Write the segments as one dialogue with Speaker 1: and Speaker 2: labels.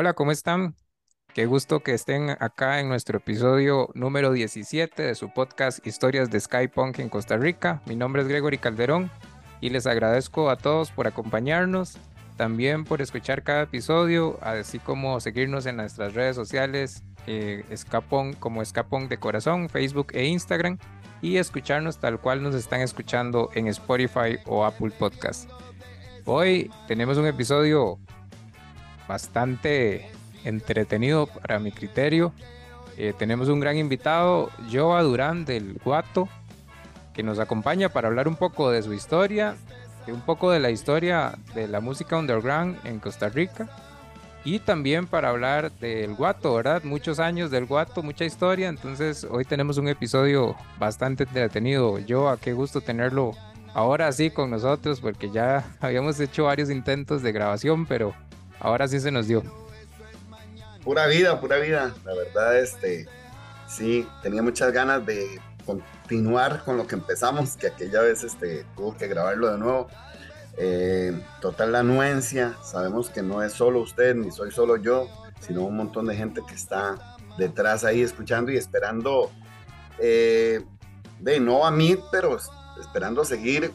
Speaker 1: Hola, ¿cómo están? Qué gusto que estén acá en nuestro episodio número 17 de su podcast Historias de Skypunk en Costa Rica. Mi nombre es Gregory Calderón y les agradezco a todos por acompañarnos, también por escuchar cada episodio, así como seguirnos en nuestras redes sociales eh, Escapón como Escapón de Corazón, Facebook e Instagram y escucharnos tal cual nos están escuchando en Spotify o Apple Podcast. Hoy tenemos un episodio bastante entretenido para mi criterio. Eh, tenemos un gran invitado, Joa Durán del Guato, que nos acompaña para hablar un poco de su historia, de un poco de la historia de la música underground en Costa Rica y también para hablar del Guato, ¿verdad? Muchos años del Guato, mucha historia, entonces hoy tenemos un episodio bastante entretenido. Joa, qué gusto tenerlo ahora sí con nosotros porque ya habíamos hecho varios intentos de grabación, pero ahora sí se nos dio.
Speaker 2: Pura vida, pura vida. La verdad, este, sí, tenía muchas ganas de continuar con lo que empezamos, que aquella vez este, tuvo que grabarlo de nuevo. Eh, total la anuencia, sabemos que no es solo usted, ni soy solo yo, sino un montón de gente que está detrás ahí escuchando y esperando, eh, de no a mí, pero esperando seguir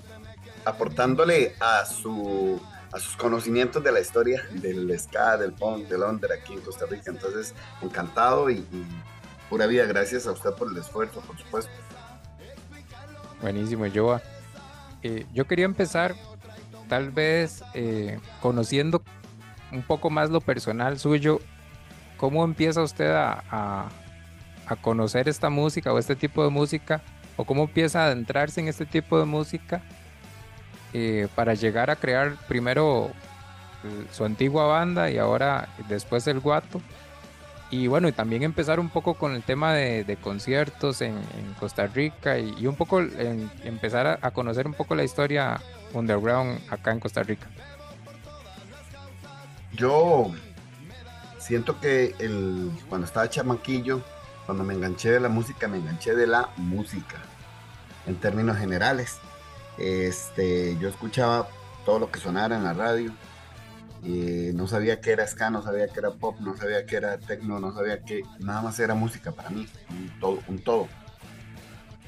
Speaker 2: aportándole a su a sus conocimientos de la historia del ska, del punk, del under aquí en Costa Rica. Entonces, encantado y, pura vida. Gracias a usted por el esfuerzo, por supuesto.
Speaker 1: Buenísimo, Joa. Eh, yo quería empezar tal vez eh, conociendo un poco más lo personal suyo. ¿Cómo empieza usted a, a conocer esta música o este tipo de música? ¿O cómo empieza a adentrarse en este tipo de música? Eh, para llegar a crear primero eh, su antigua banda y ahora después el Guato. Y bueno, y también empezar un poco con el tema de, conciertos en, Costa Rica y, un poco empezar a, conocer un poco la historia underground acá en Costa Rica.
Speaker 2: Yo siento que el, cuando estaba chamaquillo, cuando me enganché de la música, me enganché de la música en términos generales este, yo escuchaba todo lo que sonara en la radio. No sabía que era ska, no sabía que era pop, no sabía que era techno, no sabía que nada más era música para mí, un todo. Un todo.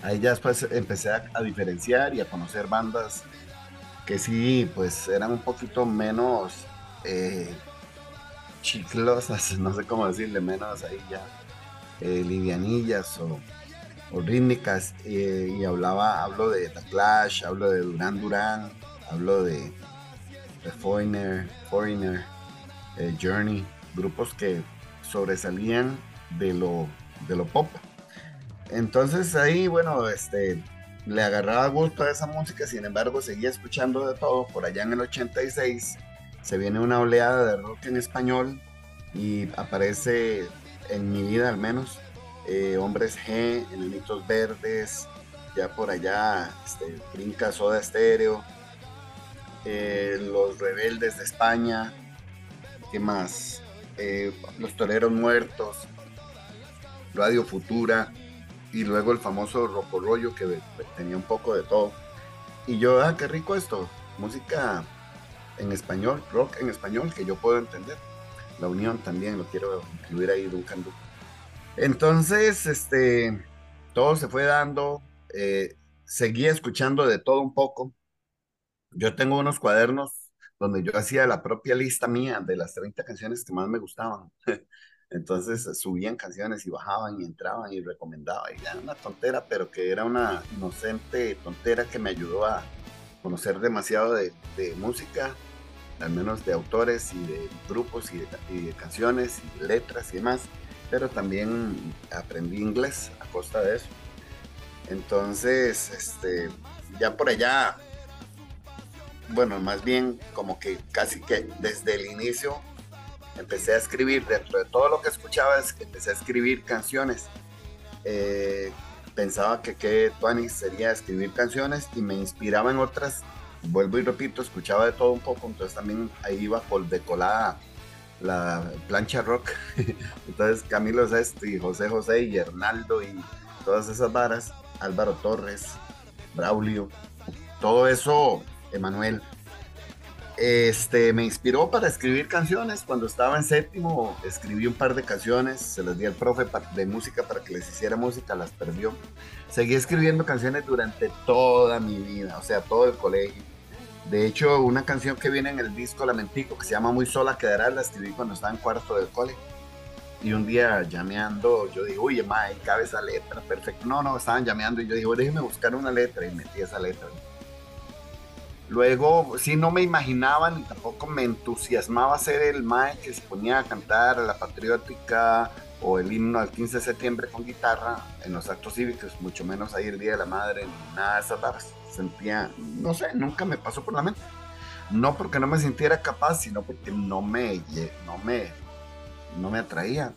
Speaker 2: Ahí ya después empecé a, diferenciar y a conocer bandas que sí, pues eran un poquito menos eh, chiclosas, no sé cómo decirle, menos ahí ya eh, livianillas o o rítmicas eh, y hablaba, hablo de The hablo de Duran Duran, hablo de, The Foreigner, Foreigner eh, Journey, grupos que sobresalían de lo, de lo pop. Entonces ahí, bueno, este, le agarraba gusto a esa música, sin embargo seguía escuchando de todo. Por allá en el 86 se viene una oleada de rock en español y aparece en mi vida al menos eh, Hombres G, Enanitos Verdes, ya por allá este, brinca Soda Estéreo, eh, Los Rebeldes de España, ¿qué más? Eh, los Toreros Muertos, Radio Futura y luego el famoso Roco Rollo que tenía un poco de todo. Y yo, ah, qué rico esto, música en español, rock en español que yo puedo entender. La Unión también lo quiero incluir ahí, Duncan Duke. Entonces, este, todo se fue dando, eh, seguía escuchando de todo un poco. Yo tengo unos cuadernos donde yo hacía la propia lista mía de las 30 canciones que más me gustaban. Entonces subían canciones y bajaban y entraban y recomendaba. Y era una tontera, pero que era una inocente tontera que me ayudó a conocer demasiado de, música, al menos de autores y de grupos y de, y de canciones y letras y demás pero también aprendí inglés a costa de eso. Entonces, este, ya por allá, bueno, más bien como que casi que desde el inicio empecé a escribir, dentro de todo lo que escuchaba, empecé a escribir canciones. Eh, pensaba que qué sería escribir canciones y me inspiraba en otras. Vuelvo y repito, escuchaba de todo un poco, entonces también ahí iba por decolada la plancha rock. Entonces Camilo Sesto José José y Hernaldo y todas esas varas, Álvaro Torres, Braulio, todo eso, Emanuel. este, me inspiró para escribir canciones. Cuando estaba en séptimo, escribí un par de canciones, se las di al profe de música para que les hiciera música, las perdió. Seguí escribiendo canciones durante toda mi vida, o sea, todo el colegio. De hecho, una canción que viene en el disco Lamentico, que se llama Muy Sola Quedará, la escribí cuando estaba en cuarto del cole. Y un día llameando, yo dije, uy, mae, cabe esa letra, perfecto. No, no, estaban llameando y yo dije, déjeme buscar una letra y metí esa letra. Luego, sí, no me imaginaba ni tampoco me entusiasmaba ser el mae que se ponía a cantar la patriótica o el himno al 15 de septiembre con guitarra en los actos cívicos, mucho menos ahí el Día de la Madre, ni nada de esas barras. Sentía, no sé, nunca me pasó por la mente. No porque no me sintiera capaz, sino porque no me, no me, no me atraía.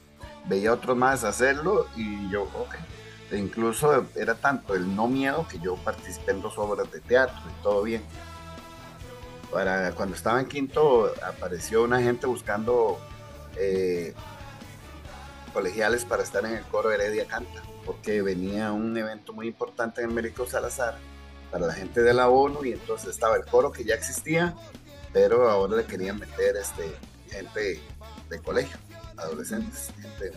Speaker 2: Veía a otros más hacerlo y yo, ok. E incluso era tanto el no miedo que yo participé en dos obras de teatro y todo bien para cuando estaba en quinto apareció una gente buscando eh, colegiales para estar en el coro Heredia Canta, porque venía un evento muy importante en Américo Salazar para la gente de la ONU y entonces estaba el coro que ya existía, pero ahora le querían meter este, gente de colegio, adolescentes, gente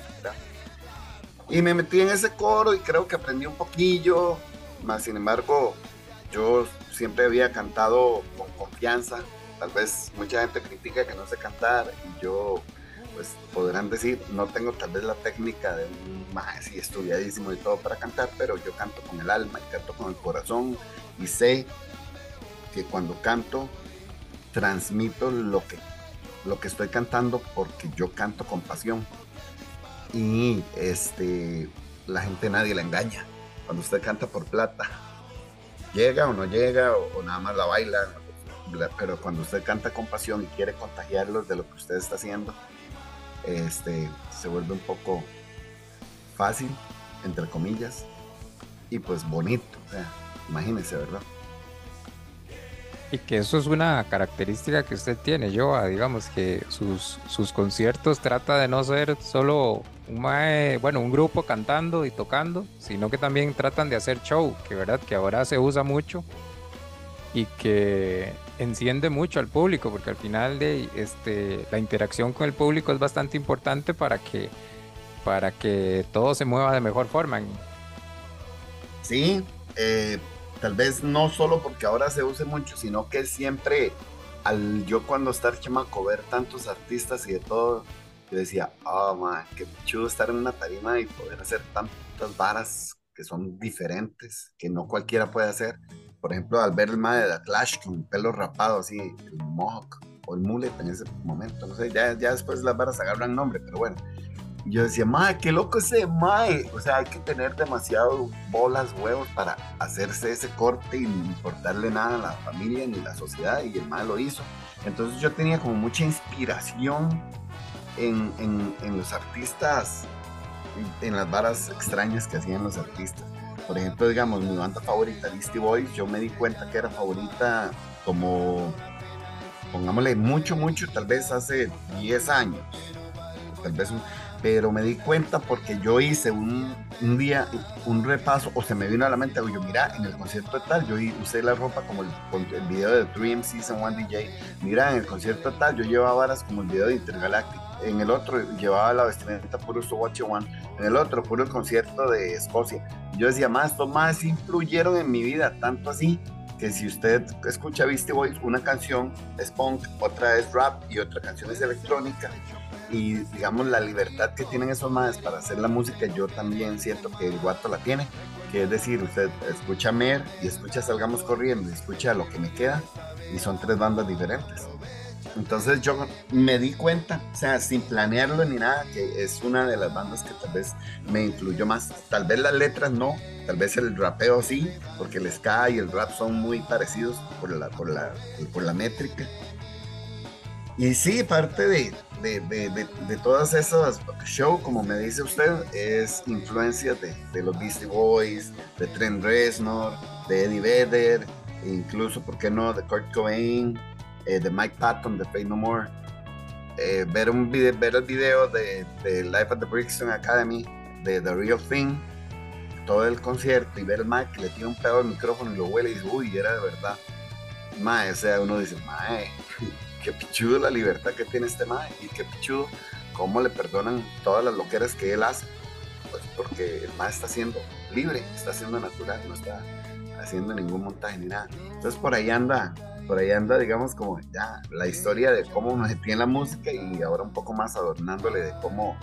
Speaker 2: Y me metí en ese coro y creo que aprendí un poquillo, más sin embargo yo siempre había cantado con confianza. Tal vez mucha gente critica que no sé cantar y yo, pues podrán decir, no tengo tal vez la técnica de un maestro estudiadísimo y todo para cantar, pero yo canto con el alma y canto con el corazón y sé que cuando canto transmito lo que, lo que estoy cantando porque yo canto con pasión. Y este, la gente nadie la engaña cuando usted canta por plata llega o no llega o, nada más la baila, pero cuando usted canta con pasión y quiere contagiarlos de lo que usted está haciendo, este, se vuelve un poco fácil, entre comillas, y pues bonito, o sea, imagínense, ¿verdad?
Speaker 1: Y que eso es una característica que usted tiene, Joa, digamos que sus, sus conciertos trata de no ser solo un bueno, un grupo cantando y tocando, sino que también tratan de hacer show, que verdad que ahora se usa mucho y que enciende mucho al público, porque al final de este la interacción con el público es bastante importante para que para que todo se mueva de mejor forma.
Speaker 2: Sí, eh, Tal vez no solo porque ahora se use mucho, sino que siempre, al yo cuando estar chamaco, ver tantos artistas y de todo, yo decía, oh man, qué chulo estar en una tarima y poder hacer tantas varas que son diferentes, que no cualquiera puede hacer. Por ejemplo, al ver el mae de The Clash con el pelo rapado así, el mohawk o el mullet en ese momento, no sé, ya, ya después las varas agarran nombre, pero bueno, yo decía, mae, qué loco ese mae. O sea, hay que tener demasiado bolas, huevos para hacerse ese corte y no importarle nada a la familia ni a la sociedad. Y el mae lo hizo. Entonces yo tenía como mucha inspiración en, en, los artistas, en, las varas extrañas que hacían los artistas. Por ejemplo, digamos, mi banda favorita, Listy Boys, yo me di cuenta que era favorita como, pongámosle, mucho, mucho, tal vez hace 10 años. Tal vez pero me di cuenta porque yo hice un, un, día un repaso o se me vino a la mente, yo mira, en el concierto de tal, yo usé la ropa como el, video de Dream Season 1 DJ, mira, en el concierto de tal, yo llevaba varas como el video de Intergalactic, en el otro llevaba la vestimenta puro Watch One, en el otro puro el concierto de Escocia. Yo decía, más, estos más influyeron en mi vida, tanto así que si usted escucha Beastie Boys, una canción es punk, otra es rap y otra canción es electrónica, y digamos la libertad que tienen esos madres para hacer la música, yo también siento que el guato la tiene, que es decir, usted escucha Mer y escucha Salgamos Corriendo y escucha Lo que me queda y son tres bandas diferentes. Entonces yo me di cuenta, o sea, sin planearlo ni nada, que es una de las bandas que tal vez me influyó más. Tal vez las letras no, tal vez el rapeo sí, porque el ska y el rap son muy parecidos por la, por la, por la métrica. Y sí, parte de, de, de, de, todas esas shows, como me dice usted, es influencia de, los Beastie Boys, de Trent Reznor, de Eddie Vedder, incluso, ¿por qué no?, de Kurt Cobain, eh, de Mike Patton, de Pay No More. Eh, ver, un video, ver el video de, Life at the Brixton Academy, de The Real Thing, todo el concierto y ver el Mike que le tira un pedo al micrófono y lo huele y dice, uy, era de verdad. mae, o sea, uno dice, mae, qué pichudo la libertad que tiene este mae y qué pichudo cómo le perdonan todas las loqueras que él hace. Pues porque el mae está siendo libre, está siendo natural, no está haciendo ningún montaje ni nada. Entonces por ahí anda, por ahí anda, digamos, como ya la historia de cómo me metí en la música y ahora un poco más adornándole de cómo,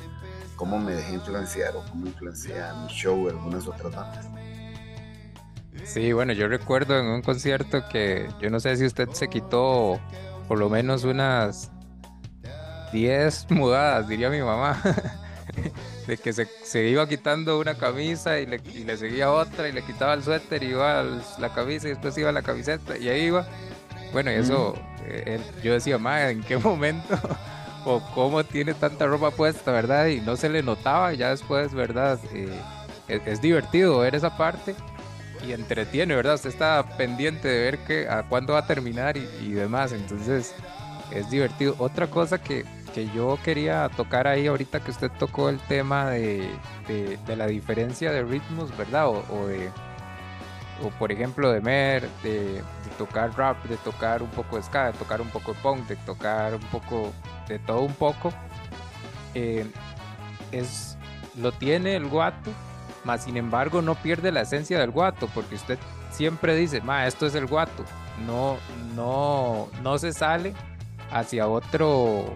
Speaker 2: cómo me dejé influenciar o cómo influencia mi show y algunas otras bandas.
Speaker 1: Sí, bueno, yo recuerdo en un concierto que yo no sé si usted se quitó por lo menos unas 10 mudadas, diría mi mamá, de que se, se, iba quitando una camisa y le, y le, seguía otra y le quitaba el suéter y iba la camisa y después iba la camiseta y ahí iba. Bueno, y eso, eh, yo decía, ma, ¿en qué momento? o cómo tiene tanta ropa puesta, ¿verdad? Y no se le notaba, ya después, ¿verdad? Eh, es, es, divertido ver esa parte y entretiene, ¿verdad? Usted está pendiente de ver que, a cuándo va a terminar y, y demás, entonces es divertido. Otra cosa que, que, yo quería tocar ahí ahorita que usted tocó el tema de, de, de la diferencia de ritmos, ¿verdad? O, o, de, o por ejemplo de Mer, de, tocar rap, de tocar un poco de ska, de tocar un poco de punk, de tocar un poco de todo un poco. Eh, es, lo tiene el guato, más sin embargo no pierde la esencia del guato, porque usted siempre dice, ma, esto es el guato, no, no, no se sale hacia otro,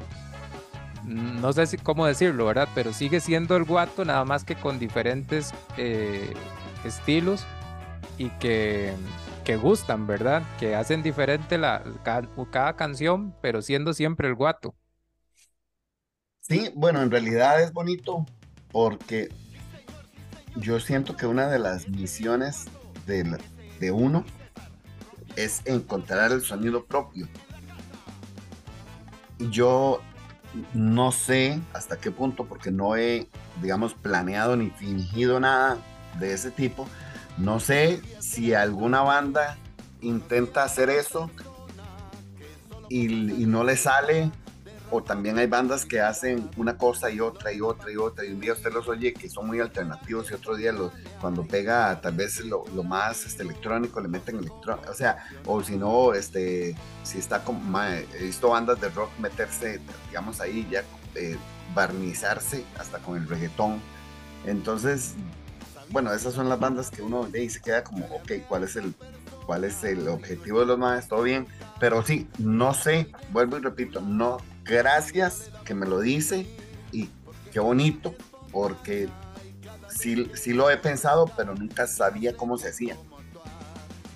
Speaker 1: no sé cómo decirlo, ¿verdad? Pero sigue siendo el guato, nada más que con diferentes eh, estilos y que, que, gustan, ¿verdad? Que hacen diferente la, cada, canción, pero siendo siempre el guato.
Speaker 2: Sí, bueno, en realidad es bonito porque yo siento que una de las misiones de, de uno es encontrar el sonido propio. Yo no sé hasta qué punto, porque no he, digamos, planeado ni fingido nada de ese tipo. No sé si alguna banda intenta hacer eso y, no le sale o también hay bandas que hacen una cosa y otra y otra y otra, y un día usted los oye que son muy alternativos y otro día cuando pega tal vez lo, lo más este, electrónico le meten electrónico, o sea, o si no, este, si está como, he visto bandas de rock meterse, digamos ahí ya, eh, barnizarse hasta con el reggaetón, entonces, bueno, esas son las bandas que uno ve y se queda como, ok, ¿cuál es el cuál es el objetivo de los más, todo bien, pero sí, no sé, vuelvo y repito, no gracias que me lo dice y qué bonito, porque sí, sí lo he pensado, pero nunca sabía cómo se hacía.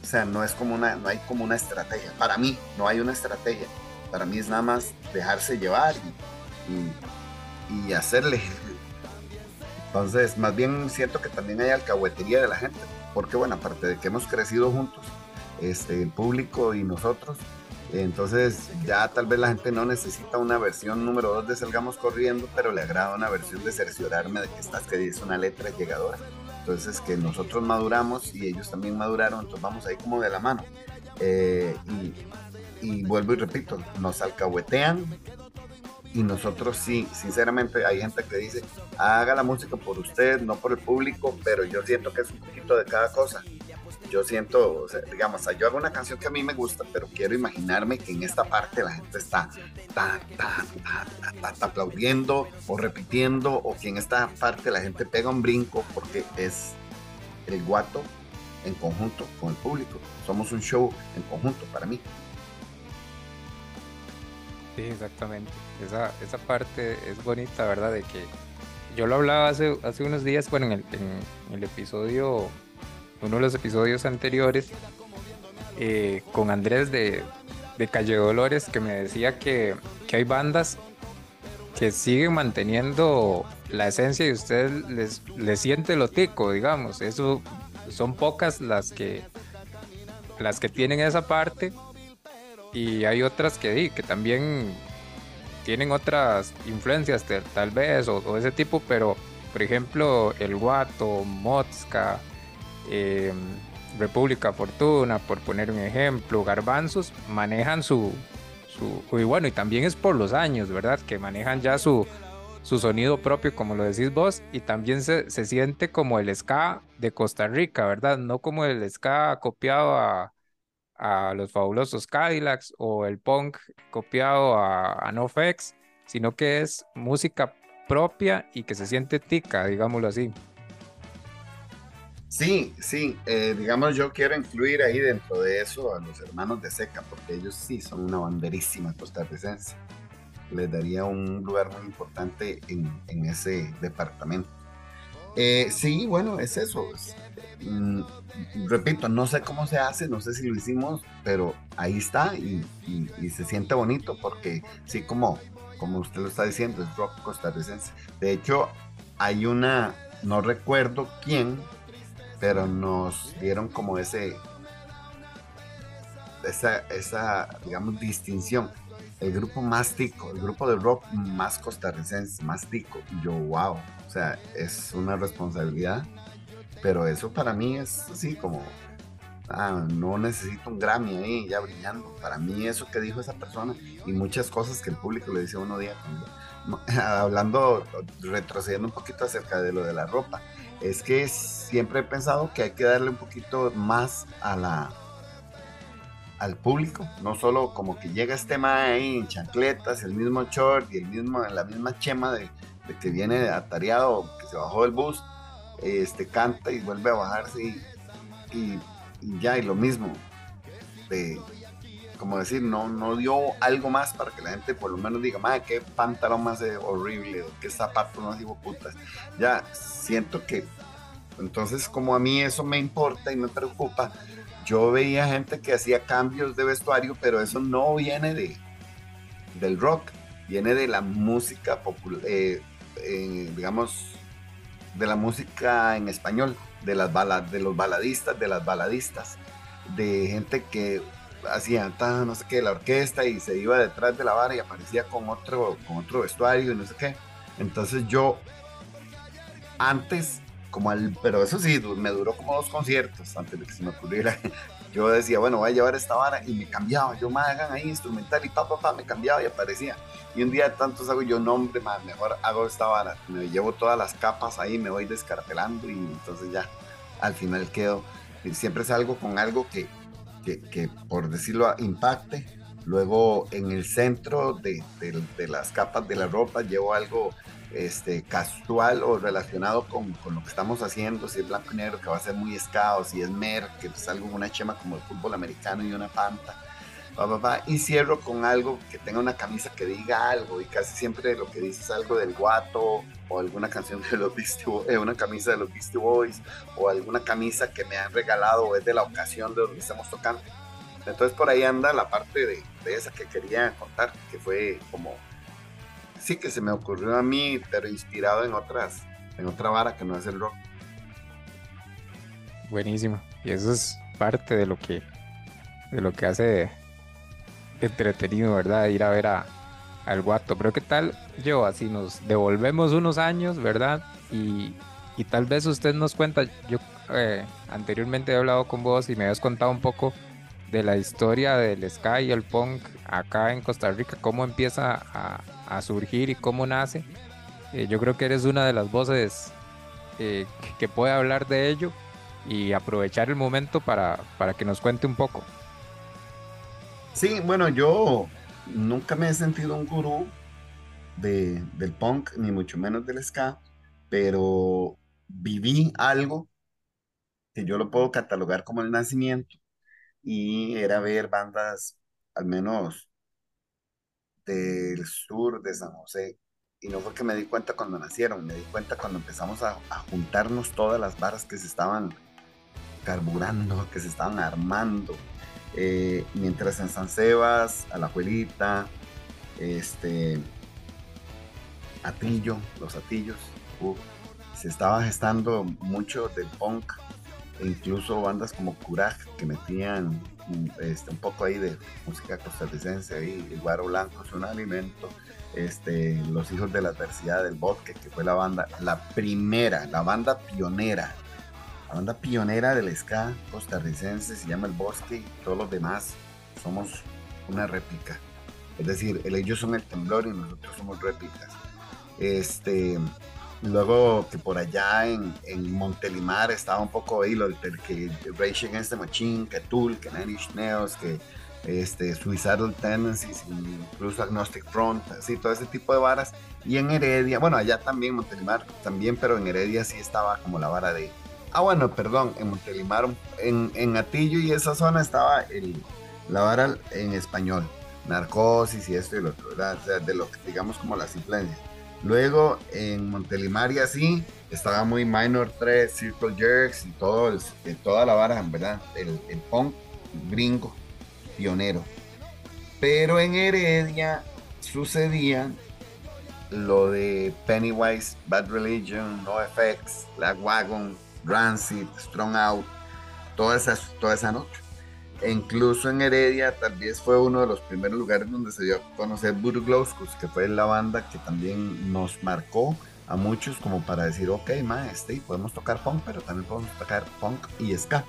Speaker 2: O sea, no es como una, no hay como una estrategia. Para mí, no hay una estrategia. Para mí es nada más dejarse llevar y, y, y hacerle. Entonces, más bien siento que también hay alcahuetería de la gente. Porque, bueno, aparte de que hemos crecido juntos, este, el público y nosotros, entonces ya tal vez la gente no necesita una versión número 2 de Salgamos Corriendo, pero le agrada una versión de cerciorarme de que estás que dice una letra llegadora. Entonces que nosotros maduramos y ellos también maduraron, entonces vamos ahí como de la mano. Eh, y, y, vuelvo y repito, nos alcahuetean y nosotros sí, sinceramente hay gente que dice, haga la música por usted, no por el público, pero yo siento que es un poquito de cada cosa yo siento, o sea, digamos, yo hago una canción que a mí me gusta, pero quiero imaginarme que en esta parte la gente está ta, ta, ta, aplaudiendo o repitiendo, o que en esta parte la gente pega un brinco porque es el guato en conjunto con el público. Somos un show en conjunto para mí.
Speaker 1: Sí, exactamente. Esa, esa parte es bonita, ¿verdad? De que yo lo hablaba hace, hace unos días, bueno, en el, en el episodio uno de los episodios anteriores eh, con Andrés de, de, Calle Dolores que me decía que, que, hay bandas que siguen manteniendo la esencia y usted les, les siente lo tico, digamos. Eso son pocas las que las que tienen esa parte y hay otras que, que también tienen otras influencias tal vez o, ese tipo, pero por ejemplo el Guato, Mozca, eh, República Fortuna, por poner un ejemplo, Garbanzos, manejan su, su, y bueno, y también es por los años, ¿verdad? Que manejan ya su, su sonido propio, como lo decís vos, y también se, se, siente como el ska de Costa Rica, ¿verdad? No como el ska copiado a, a los fabulosos Cadillacs o el punk copiado a, a NoFX, sino que es música propia y que se siente tica, digámoslo así.
Speaker 2: Sí, sí, eh, digamos yo quiero incluir ahí dentro de eso a los hermanos de Seca, porque ellos sí son una banderísima costarricense. Les daría un lugar muy importante en, ese departamento. Eh, sí, bueno, es eso. Mm, repito, no sé cómo se hace, no sé si lo hicimos, pero ahí está y, se siente bonito porque sí, como, como usted lo está diciendo, es rock costarricense. De hecho, hay una, no recuerdo quién, pero nos dieron como ese, esa, esa, digamos, distinción. El grupo más tico, el grupo de rock más costarricense, más tico. Yo, wow, o sea, es una responsabilidad, pero eso para mí es así como, ah, no necesito un Grammy ahí ya brillando. Para mí eso que dijo esa persona y muchas cosas que el público le dice uno día, hablando, retrocediendo un poquito acerca de lo de la ropa es que siempre he pensado que hay que darle un poquito más a la al público, no solo como que llega este mae ahí en chancletas, el mismo short y el mismo, la misma chema de, que viene atareado, que se bajó del bus, este canta y vuelve a bajarse y, ya, y lo mismo. De, como decir, no, no dio algo más para que la gente por lo menos diga, madre, qué pantalón más horrible, o qué zapato más digo putas. Ya siento que, entonces como a mí eso me importa y me preocupa, yo veía gente que hacía cambios de vestuario, pero eso no viene de, del rock, viene de la música popular, eh, eh, digamos, de la música en español, de, las balad de los baladistas, de las baladistas, de gente que hacía no sé qué, la orquesta y se iba detrás de la vara y aparecía con otro, con otro vestuario y no sé qué. Entonces yo, antes, como al, pero eso sí, me duró como dos conciertos antes de que se me ocurriera. Yo decía, bueno, voy a llevar esta vara y me cambiaba. Yo, me hagan ahí instrumental y pa, pa, pa, me cambiaba y aparecía. Y un día de tantos hago yo, nombre, más mejor hago esta vara. Me llevo todas las capas ahí, me voy descartelando y entonces ya, al final quedo. Siempre salgo con algo que, que, por decirlo, impacte. Luego en el centro de, las capas de la ropa llevo algo este, casual o relacionado con, lo que estamos haciendo, si es blanco y negro, que va a ser muy escado, si es mer, que es algo, una chema como el fútbol americano y una panta y cierro con algo que tenga una camisa que diga algo, y casi siempre lo que dice es algo del guato, o alguna canción de los Beastie Boys, eh, una camisa de los Beastie Boys, o alguna camisa que me han regalado, o es de la ocasión de donde estamos tocando. Entonces por ahí anda la parte de, esa que quería contar, que fue como, sí que se me ocurrió a mí, pero inspirado en otras, en otra vara que no es el rock.
Speaker 1: Buenísimo. Y eso es parte de lo que, de lo que hace entretenido, ¿verdad? Ir a ver a, al guato. Pero ¿qué tal yo? Así nos devolvemos unos años, ¿verdad? Y, y tal vez usted nos cuenta, yo eh, anteriormente he hablado con vos y me habías contado un poco de la historia del Sky y el punk acá en Costa Rica, cómo empieza a, a surgir y cómo nace. Eh, yo creo que eres una de las voces eh, que puede hablar de ello y aprovechar el momento para, para que nos cuente un poco.
Speaker 2: Sí, bueno, yo nunca me he sentido un gurú de, del punk, ni mucho menos del ska, pero viví algo que yo lo puedo catalogar como el nacimiento y era ver bandas, al menos del sur de San José. Y no fue que me di cuenta cuando nacieron, me di cuenta cuando empezamos a, a juntarnos todas las barras que se estaban carburando, que se estaban armando, eh, mientras en San Sebas, Alajuelita, este, Atillo, los Atillos, se estaba gestando mucho del punk, e incluso bandas como Curaj que metían este, un poco ahí de música costarricense, ahí, el Guaro Blanco es un alimento, este, Los Hijos de la Adversidad del Bosque, que fue la banda, la primera, la banda pionera la banda pionera del ska costarricense se llama El Bosque y todos los demás somos una réplica. Es decir, ellos son el temblor y nosotros somos réplicas. Este, Luego que por allá en, en Montelimar estaba un poco ahí lo que Rage Against the Machine, que Tool, que Nine Inch Nails, que este, Suicidal Tendencies, incluso Agnostic Front, así, todo ese tipo de varas. Y en Heredia, bueno, allá también, Montelimar también, pero en Heredia sí estaba como la vara de... Ah, bueno, perdón, en Montelimar, en, en Atillo y esa zona estaba el, la vara en español, narcosis y esto y lo otro, ¿verdad? O sea, de lo que digamos como las influencias. Luego en Montelimar y así estaba muy Minor 3, Circle Jerks y todo toda la vara, ¿verdad? El, el punk gringo pionero. Pero en Heredia sucedía lo de Pennywise, Bad Religion, No Effects, Black Wagon, Rancid, Strong Out, toda esa, toda esa noche. E incluso en Heredia tal vez fue uno de los primeros lugares donde se dio a conocer Voodoo que fue la banda que también nos marcó a muchos como para decir, ok, maestro, podemos tocar punk, pero también podemos tocar punk y ska.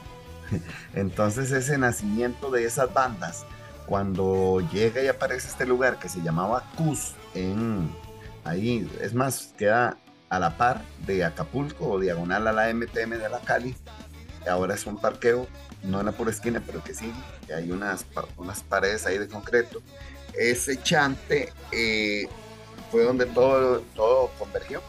Speaker 2: Entonces ese nacimiento de esas bandas, cuando llega y aparece este lugar que se llamaba Cus, en ahí, es más, queda a la par de Acapulco o diagonal a la MTM de la Cali, ahora es un parqueo, no en la pura esquina, pero que sí, hay unas, unas paredes ahí de concreto. Ese chante eh, fue donde todo, todo convergió,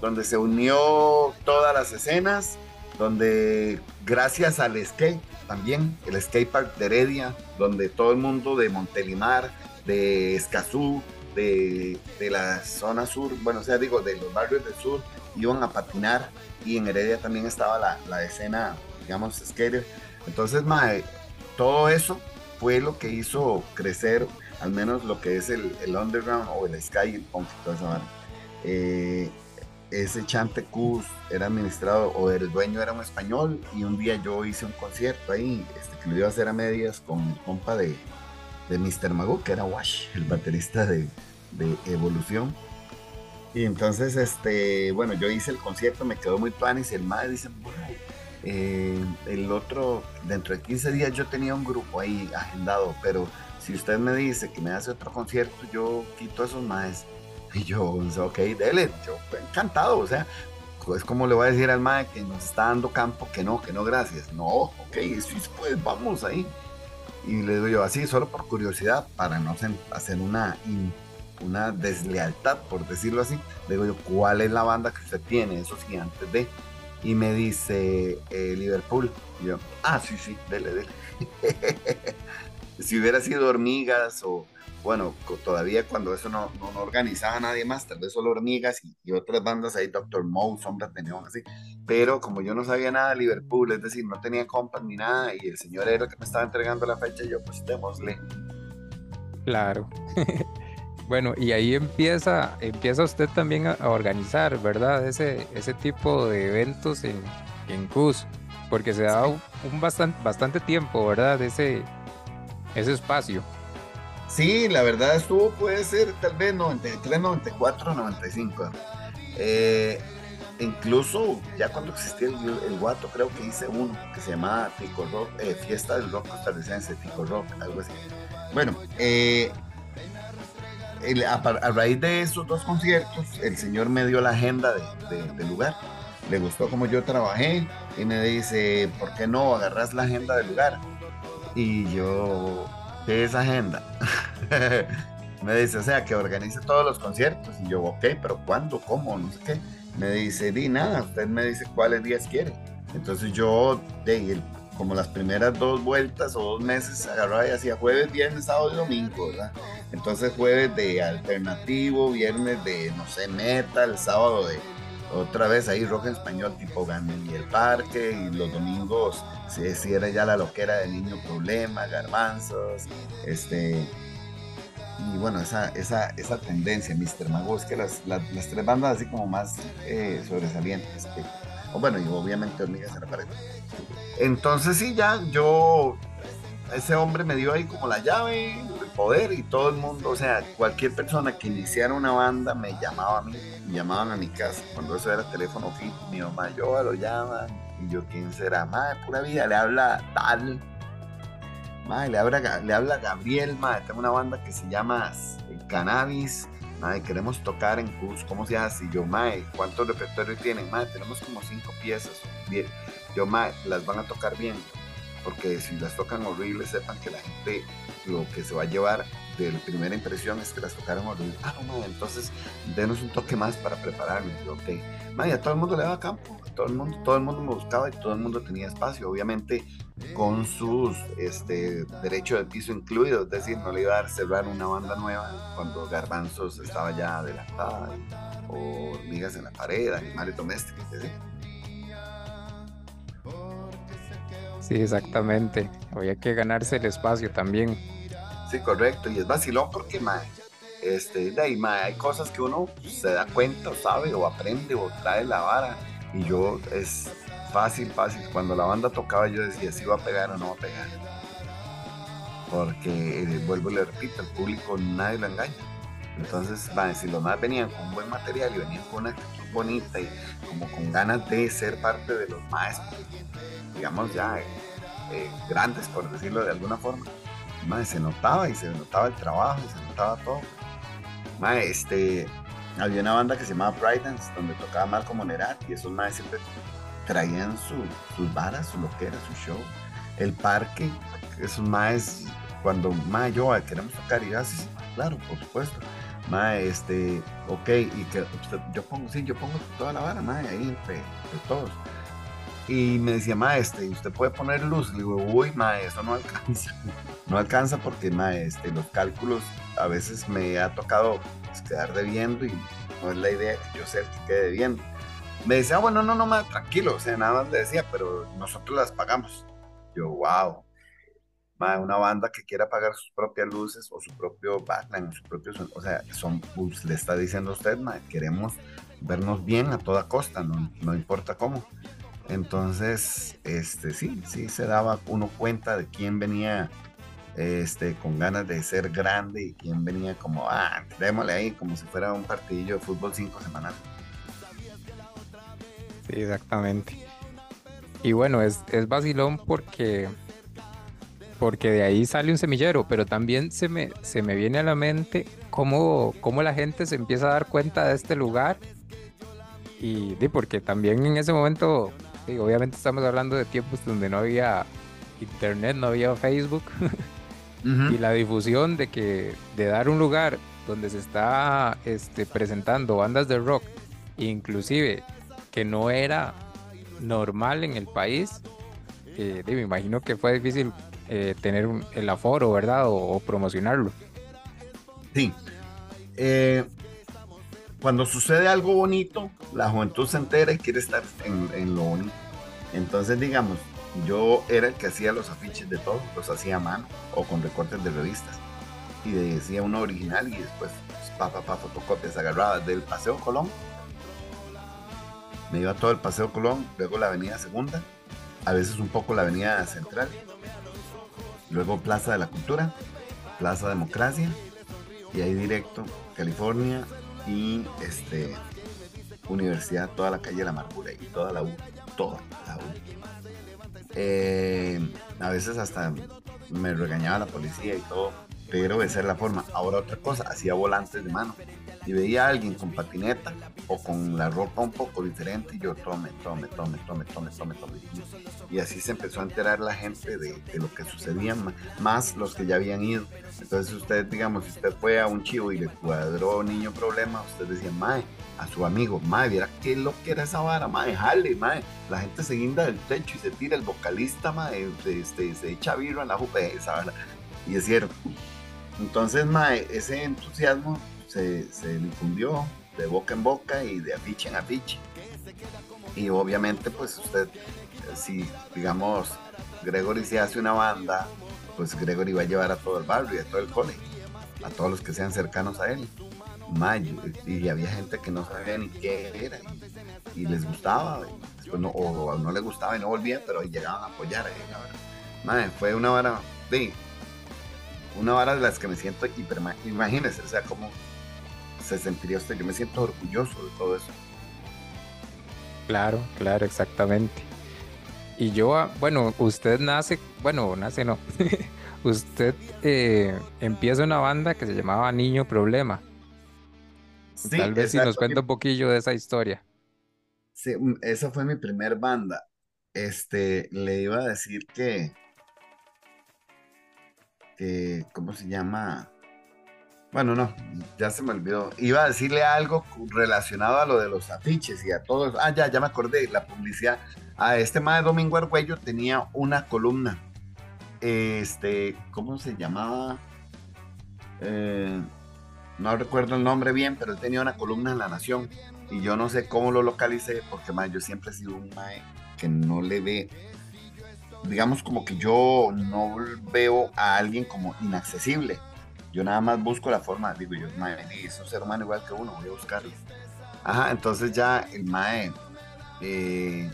Speaker 2: donde se unió todas las escenas, donde gracias al skate también, el skate park de Heredia, donde todo el mundo de Montelimar, de Escazú, de, la zona sur, bueno, o sea, digo, de los barrios del sur, iban a patinar y en Heredia también estaba la, escena, digamos, skater. Entonces, mae, todo eso fue lo que hizo crecer al menos lo que es el, underground o el sky, el punk toda esa eh, ese chante Cus era administrado o el dueño era un español y un día yo hice un concierto ahí este, que lo iba a hacer a medias con el compa de, de Mr. Magoo, que era Wash, el baterista de, de, Evolución. Y entonces, este, bueno, yo hice el concierto, me quedó muy panis y el madre dice, eh, el otro, dentro de 15 días yo tenía un grupo ahí agendado, pero si usted me dice que me hace otro concierto, yo quito esos más y yo, ok, dele, yo encantado, o sea, es como le voy a decir al mae que nos está dando campo, que no, que no, gracias. No, ok, pues vamos ahí. Y le digo yo así, solo por curiosidad, para no hacer una, una deslealtad, por decirlo así, le digo yo, ¿cuál es la banda que usted tiene? Eso sí, antes de. Y me dice eh, Liverpool. Y yo, ah, sí, sí, dele, dele. si hubiera sido hormigas o bueno, todavía cuando eso no, no, organizaba nadie más, tal vez solo hormigas y, otras bandas ahí, Doctor Moe, Sombra tenían así, pero como yo no sabía nada de Liverpool, es decir, no tenía compas ni nada, y el señor era el que me estaba entregando la fecha, yo pues démosle.
Speaker 1: Claro. bueno, y ahí empieza, empieza usted también a, organizar, ¿verdad? Ese, ese tipo de eventos en, en CUS, porque se da un, bastante, bastante tiempo, ¿verdad? Ese, ese espacio.
Speaker 2: Sí, la verdad estuvo, puede ser tal vez 93, 94, 95. incluso ya cuando existía el, guato, creo que hice uno que se llamaba Tico Rock, eh, Fiesta del Rock Costarricense, Tico Rock, algo así. Bueno, eh, a, raíz de esos dos conciertos, el señor me dio la agenda del lugar. Le gustó como yo trabajé y me dice, ¿por qué no agarras la agenda del lugar? Y yo ¿qué es agenda? me dice, o sea, que organice todos los conciertos. Y yo, ok, pero ¿cuándo? ¿Cómo? No sé qué. Me dice, di nada, usted me dice cuáles días quiere. Entonces yo, de, como las primeras dos vueltas o dos meses, agarraba y hacía jueves, viernes, sábado y domingo, ¿verdad? Entonces jueves de alternativo, viernes de, no sé, metal, sábado de otra vez ahí rock español tipo Gandhi y el Parque y los domingos si, era ya la loquera del niño problema, garbanzos, este y bueno, esa, esa, esa tendencia, Mr. Mago, es que las, las, tres bandas así como más eh, sobresalientes, o bueno, y obviamente Hormigas en la pared. Entonces sí, ya yo, ese hombre me dio ahí como la llave, el poder y todo el mundo, o sea, cualquier persona que iniciara una banda me llamaba a mí, me llamaban a mi casa, cuando eso era teléfono fijo, mi mamá, yo lo llaman, y yo, ¿quién será? Madre, pura vida, le habla tal. Madre, le habla, le habla Gabriel, madre. Tengo una banda que se llama Cannabis. Mae, queremos tocar en Cusco, ¿cómo se hace? Y yo, Mae, ¿cuántos repertorios tienen? Mae, tenemos como cinco piezas. Bien. Yo, Mae, las van a tocar bien, porque si las tocan horribles, sepan que la gente lo que se va a llevar de la primera impresión es que las tocaron horribles. Ah, no, entonces denos un toque más para prepararme. Yo, ok. Mae, a todo el mundo le daba campo, a todo el mundo, todo el mundo me buscaba y todo el mundo tenía espacio. Obviamente, con sus este, derechos de piso incluidos, es decir, no le iba a dar cerrar una banda nueva cuando Garbanzos estaba ya adelantada, o hormigas en la pared, animales domésticos, ¿sí?
Speaker 1: Sí, exactamente. Había que ganarse el espacio también.
Speaker 2: Sí, correcto. Y es vacilón porque, mae, este, de ahí, hay cosas que uno se da cuenta sabe o aprende o trae la vara. Y yo es fácil, fácil. Cuando la banda tocaba yo decía si va a pegar o no va a pegar. Porque, eh, vuelvo y le repito, el público nadie lo engaña. Entonces, si los más venían con buen material y venían con una actitud bonita y como con ganas de ser parte de los maestros, digamos ya eh, grandes, por decirlo de alguna forma, se notaba y se notaba el trabajo y se notaba todo. Este, había una banda que se llamaba Brightens, donde tocaba Marco Monerat y esos maes siempre traían su, sus varas, su loquera, su show. El parque, esos maes, cuando mae, yo queremos tocar y así, claro, por supuesto. Mae, este, ok, y que usted- yo pongo, sí, yo pongo toda la vara, mae, ahí entre, todos. Y me decía, mae, este, ¿usted puede poner luz? Le digo, uy, mae, eso no alcanza. No alcanza porque, mae, este, los cálculos a veces me ha tocado pues, quedar debiendo y no es la idea que yo sea el que quede debiendo. Me decía, ah, bueno, no, no, mae, tranquilo, o sea, nada más le decía, pero nosotros las pagamos. Yo, wow. Mae, una banda que quiera pagar sus propias luces o su propio backline, su propio son- o sea, son, pues, le está diciendo usted, mae, queremos vernos bien a toda costa, no, no importa cómo. Entonces, este, sí, sí se daba uno cuenta de quién venía este, con ganas de ser grande y quién venía como, ah, démosle ahí, como si fuera un partidillo de fútbol 5 semanal.
Speaker 1: Sí, exactamente. Y bueno, es, es vacilón porque, porque de ahí sale un semillero, pero también se me, se me viene a la mente cómo, cómo la gente se empieza a dar cuenta de este lugar. Y porque también en ese momento, obviamente estamos hablando de tiempos donde no había internet, no había Facebook. y la difusión de que de dar un lugar donde se está este, presentando bandas de rock, inclusive que no era normal en el país, eh, me imagino que fue difícil eh, tener un- el aforo, ¿verdad? O, promocionarlo.
Speaker 2: Sí. Eh, cuando sucede algo bonito, la juventud se entera y quiere estar en, en lo bonito. Entonces, digamos, yo era el que hacía los afiches de todo, los hacía a mano o con recortes de revistas. Y decía uno original y después, pues, pa, pa, pa, fotocopias agarradas del Paseo Colón. Me iba todo el Paseo Colón, luego la Avenida Segunda, a veces un poco la Avenida Central, luego Plaza de la Cultura, Plaza Democracia, y ahí directo California y este Universidad, toda la calle de la Amargura y toda la U, toda la U. Eh, a veces hasta me regañaba la policía y todo, pero esa es la forma. Ahora otra cosa, hacía volantes de mano y veía a alguien con patineta o con la ropa un poco diferente y yo tome, tome, tome, tome, tome, tome, tome. Y así se empezó a enterar la gente de, de lo que sucedía, más los que ya habían ido. Entonces usted, digamos, si usted fue a un chivo y le cuadró niño problema, usted decía, mae, a su amigo, mae, viera qué lo que era esa vara, mae, jale, mae. La gente se guinda del techo y se tira el vocalista, mae, este, se echa birra en la jupa, esa vara. Y es cierto. Entonces, mae, ese entusiasmo se, se difundió de boca en boca y de afiche en afiche. Y obviamente, pues usted, eh, si digamos, Gregory se hace una banda, pues Gregory va a llevar a todo el barrio y a todo el cole, a todos los que sean cercanos a él. Mayo, y había gente que no sabía ni qué era y, les gustaba, después no, o, no les gustaba y no volvían, pero llegaban a apoyar. eh. Mae, fue una vara, sí, una vara de las que me siento hiper, imagínese, o sea, cómo se sentiría usted, yo me siento orgulloso de todo eso.
Speaker 1: Claro, claro, exactamente. Y yo, ah, bueno, usted nace, bueno, nace no. usted eh, empieza una banda que se llamaba Niño Problema. Tal vez si nos cuenta un poquillo de esa historia.
Speaker 2: Sí, mm, esa fue mi primer banda. Este, le iba a decir que, que, ¿cómo se llama? Bueno, no, ya se me olvidó. Iba a decirle algo relacionado a lo de los afiches y a todo eso. Ah, ya, ya me acordé, la publicidad. A este de Domingo Argüello tenía una columna. Este, ¿cómo se llamaba? Eh, no recuerdo el nombre bien, pero él tenía una columna en La Nación. Y yo no sé cómo lo localicé, porque más yo siempre he sido un mae que no le ve, digamos como que yo no veo a alguien como inaccesible. Yo nada más busco la forma, digo yo, mae, es un ser humano igual que uno, voy a buscarlo. Ajá, entonces ya el mae eh,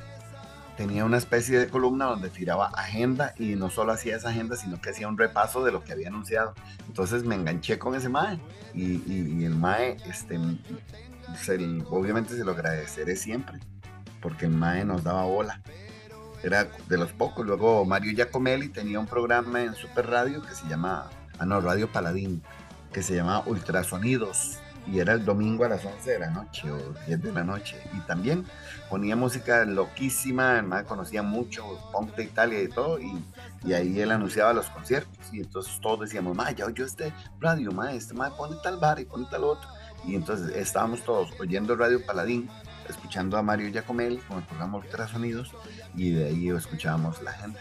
Speaker 2: tenía una especie de columna donde tiraba agenda y no solo hacía esa agenda, sino que hacía un repaso de lo que había anunciado. Entonces me enganché con ese mae y, el mae, este, obviamente se lo agradeceré siempre, porque el mae nos daba bola. Era de los pocos. Luego Mario Giacomelli tenía un programa en Super Radio que se llama, no, Radio Paladín, que se llamaba Ultrasonidos y era el domingo a las 11 de la noche o 10 de la noche. Y también ponía música loquísima, además conocía mucho punk de Italia y todo, y, y, ahí él anunciaba los conciertos. Y entonces todos decíamos, ma, ya oyó este radio, ma, este ma pone tal bar y pone tal otro. Y entonces estábamos todos oyendo Radio Paladín, escuchando a Mario Giacomelli con el programa Ultrasonidos, y de ahí escuchábamos la gente.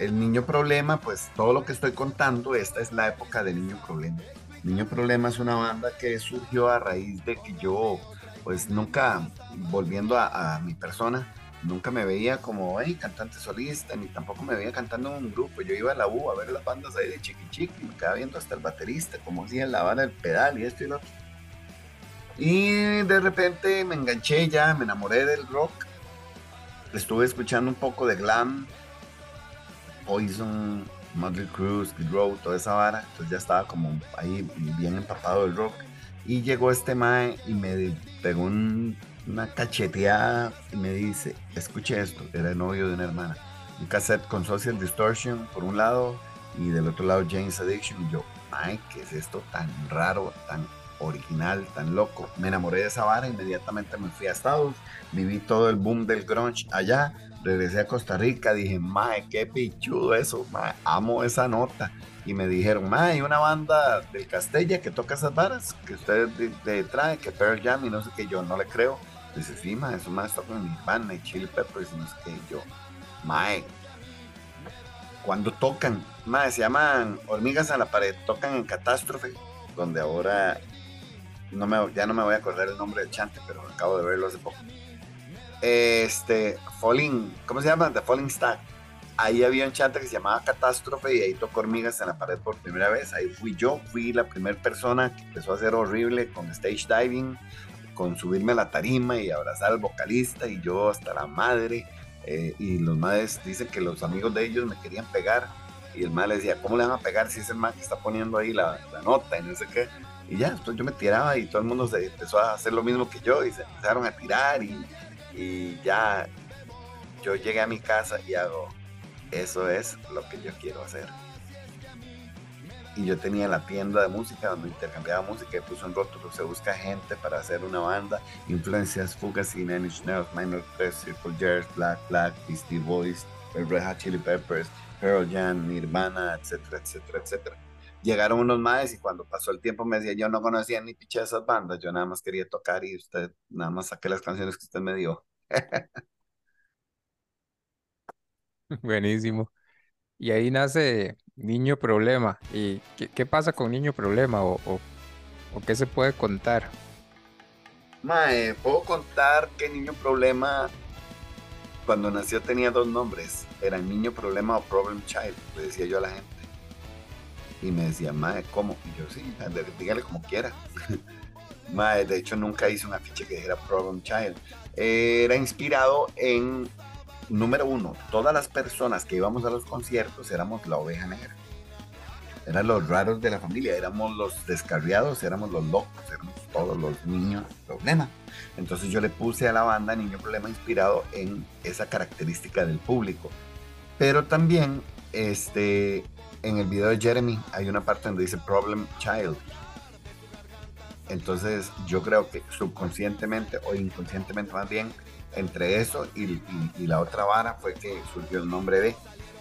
Speaker 2: El niño problema, pues todo lo que estoy contando, esta es la época del niño problema Niño Problema es una banda que surgió a raíz de que yo, pues nunca, volviendo a, mi persona, nunca me veía como hey, cantante solista, ni tampoco me veía cantando en un grupo. Yo iba a la U a ver las bandas ahí de chiqui chiqui, me quedaba viendo hasta el baterista, como hacía la banda del pedal y esto y lo otro. Y de repente me enganché ya, me enamoré del rock. Estuve escuchando un poco de glam, Poison, Mother Cruz, Kid Row, toda esa vara. Entonces ya estaba como ahí bien empapado del rock. Y llegó este mae y me pegó una cacheteada y me dice, escuche esto, era el novio de una hermana. Un cassette con Social Distortion por un lado y del otro lado James Addiction. Y yo, mae, ¿qué es esto tan raro, tan original, tan loco? Me enamoré de esa vara, inmediatamente me fui a Estados, viví todo el boom del grunge allá regresé a Costa Rica, dije, mae, qué pichudo eso, mae, amo esa nota. Y me dijeron, mae, hay una banda del Castella que toca esas varas, que usted le trae, que Pearl Jam y no sé qué, yo no le creo. Dice, sí, mae, eso más toca en banda, y Chili Peppers y no sé qué, yo, mae, cuando tocan, mae, se llaman Hormigas a la Pared, tocan en Catástrofe, donde ahora no me, ya no me voy a acordar el nombre del chante, pero acabo de verlo hace poco este, Falling, ¿cómo se llama? The Falling Star. Ahí había un chante que se llamaba Catástrofe y ahí tocó hormigas en la pared por primera vez. Ahí fui yo, fui la primera persona que empezó a hacer horrible con stage diving, con subirme a la tarima y abrazar al vocalista y yo hasta la madre. Eh, y los madres dicen que los amigos de ellos me querían pegar y el madre decía, ¿cómo le van a pegar si es el man que está poniendo ahí la, la nota y no sé qué? Y ya, después yo me tiraba y todo el mundo se empezó a hacer lo mismo que yo y se empezaron a tirar y y ya yo llegué a mi casa y hago, eso es lo que yo quiero hacer. Y yo tenía la tienda de música donde intercambiaba música y puse un rótulo, se busca gente para hacer una banda, influencias Fugas y Nine Inch Nails, Minor Threat, Circle Jerks, Black Black, Beastie Boys, Red Hot Chili Peppers, Pearl Jam, Nirvana, etcétera, etcétera, etcétera llegaron unos maes y cuando pasó el tiempo me decía, yo no conocía ni picha esas bandas, yo nada más quería tocar y usted nada más saqué las canciones que usted me dio.
Speaker 1: Buenísimo. Y ahí nace Niño Problema. ¿Y qué, pasa con Niño Problema o, qué se puede contar?
Speaker 2: Mae, puedo contar que Niño Problema cuando nació tenía dos nombres. Era Niño Problema o Problem Child, le decía yo a la gente. Y me decía, Mae, ¿cómo? Y yo, sí, dígale como quiera. Mae, de hecho nunca hice una ficha que dijera Problem Child. Era inspirado en, número uno, todas las personas que íbamos a los conciertos éramos la oveja negra. Eran los raros de la familia, éramos los descarriados, éramos los locos, éramos todos los niños problema. Entonces yo le puse a la banda Niño Problema inspirado en esa característica del público. Pero también este, en el video de Jeremy hay una parte donde dice Problem Child. Entonces yo creo que subconscientemente o inconscientemente más bien, entre eso y, la otra vara fue que surgió el nombre de.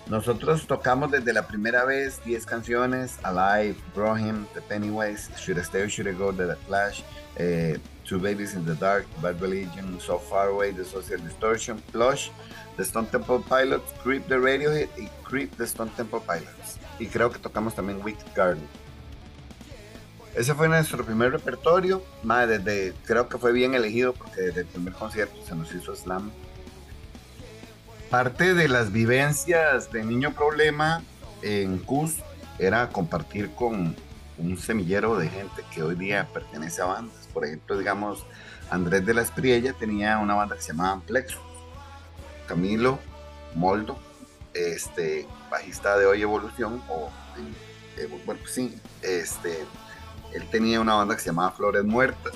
Speaker 2: Nosotros tocamos desde la primera vez 10 canciones, Alive, Brohim, The Pennywise, Should I Stay or Should I Go, The Flash, eh, Two Babies in the Dark, Bad Religion, So Far Away, The Social Distortion, Plush, The Stone Temple Pilots, Creep the Radiohead y Creep the Stone Temple Pilots. Y creo que tocamos también Wicked Garden. Ese fue nuestro primer repertorio. desde, creo que fue bien elegido porque desde el primer concierto se nos hizo slam. Parte de las vivencias de Niño Problema en CUS era compartir con un semillero de gente que hoy día pertenece a bandas. Por ejemplo, digamos, Andrés de la Espriella tenía una banda que se llamaba Plexus. Camilo Moldo, este, bajista de Hoy Evolución, o eh, bueno, sí, este, él tenía una banda que se llamaba Flores Muertas.